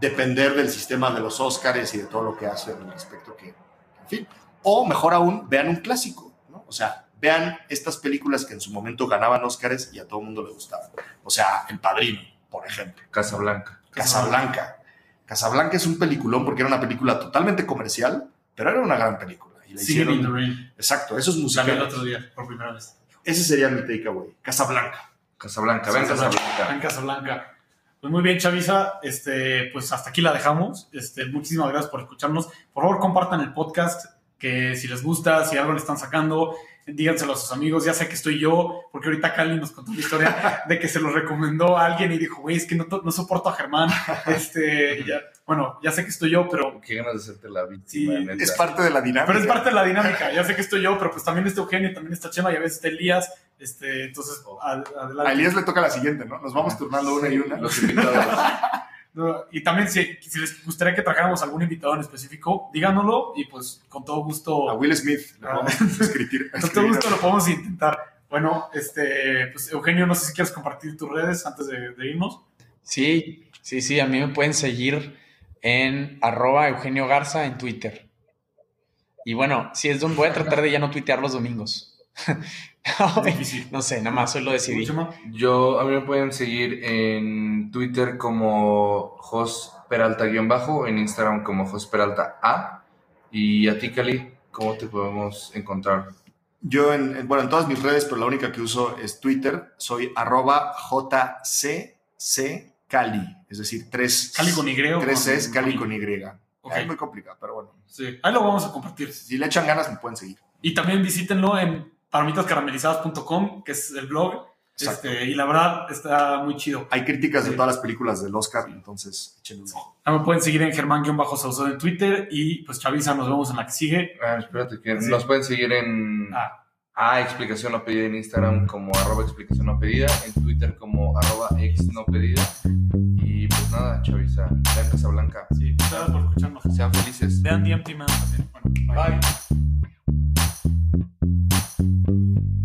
depender del sistema de los Óscares y de todo lo que hacen al respecto que, en fin. O mejor aún, vean un clásico, ¿no? O sea, vean estas películas que en su momento ganaban Óscares y a todo el mundo le gustaban. O sea, El Padrino, por ejemplo. Casablanca. Casablanca. Casablanca es un peliculón porque era una película totalmente comercial, pero era una gran película. Y la Singing in the hicieron. Rain. Exacto, eso es La vi el musical. otro día, por primera vez. Ese sería mi takeaway. Casablanca. Casablanca, ven Casablanca. En Casablanca. Pues muy bien, Chavisa. Este, pues hasta aquí la dejamos. Este, muchísimas gracias por escucharnos. Por favor, compartan el podcast. Que si les gusta, si algo le están sacando, díganselo a sus amigos. Ya sé que estoy yo, porque ahorita Cali nos contó la historia de que se lo recomendó a alguien y dijo, güey, es que no, to- no soporto a Germán. Este, ya, bueno, ya sé que estoy yo, pero, Qué ganas de hacerte la víctima, Sí, neta. Es parte de la dinámica. pero es parte de la dinámica. Ya sé que estoy yo, pero pues también está Eugenio, también está Chema y a veces está Elías. Este, entonces, ad- adelante. A Elías le toca la siguiente, ¿no? Nos vamos turnando una y una. Los invitados. No, Y también si, si les gustaría que trajéramos algún invitado en específico, díganoslo y pues con todo gusto, A Will Smith le Ah. vamos a escribir. con todo gusto lo podemos intentar. Bueno, este, pues Eugenio, no sé si quieres compartir tus redes antes de, de irnos. Sí, sí, sí, a mí me pueden seguir en arroba Eugenio Garza en Twitter. Y bueno, si es donde voy a tratar de ya no tuitear los domingos. Es no sé, nada más hoy lo decidí. Yo, a mí me pueden seguir en Twitter como Jos Peralta-bajo, en Instagram como Jos Peralta A. Y a ti, Cali, ¿cómo te podemos encontrar? Yo, en, en- bueno, en todas mis redes, pero la única que uso es Twitter. Soy arroba JCC Es decir, tres, Cali con Y. tres con- Cali con con Y. Y. Ok. Es muy complicado, pero bueno. Sí, ahí lo vamos a compartir. Si le echan ganas, me pueden seguir. Y también visítenlo en palomitascaramelizadas.com, que es el blog. Este, y la verdad está muy chido. Hay críticas de todas las películas del Oscar, entonces échenle un ojo. Ah, Me pueden seguir en Germán-Saucedo en Twitter y pues Chavisa, nos vemos en la que sigue. Ah, espérate, que Sí. nos pueden seguir en Ah, A Explicación No Pedida en Instagram como arroba explicación no pedida, en Twitter como arroba ex no pedida. Y pues nada, chaviza. Vean Casablanca. Sí, gracias por escucharnos. Sean felices. Vean Empty Man también. Bueno, bye. Bye. Thank you.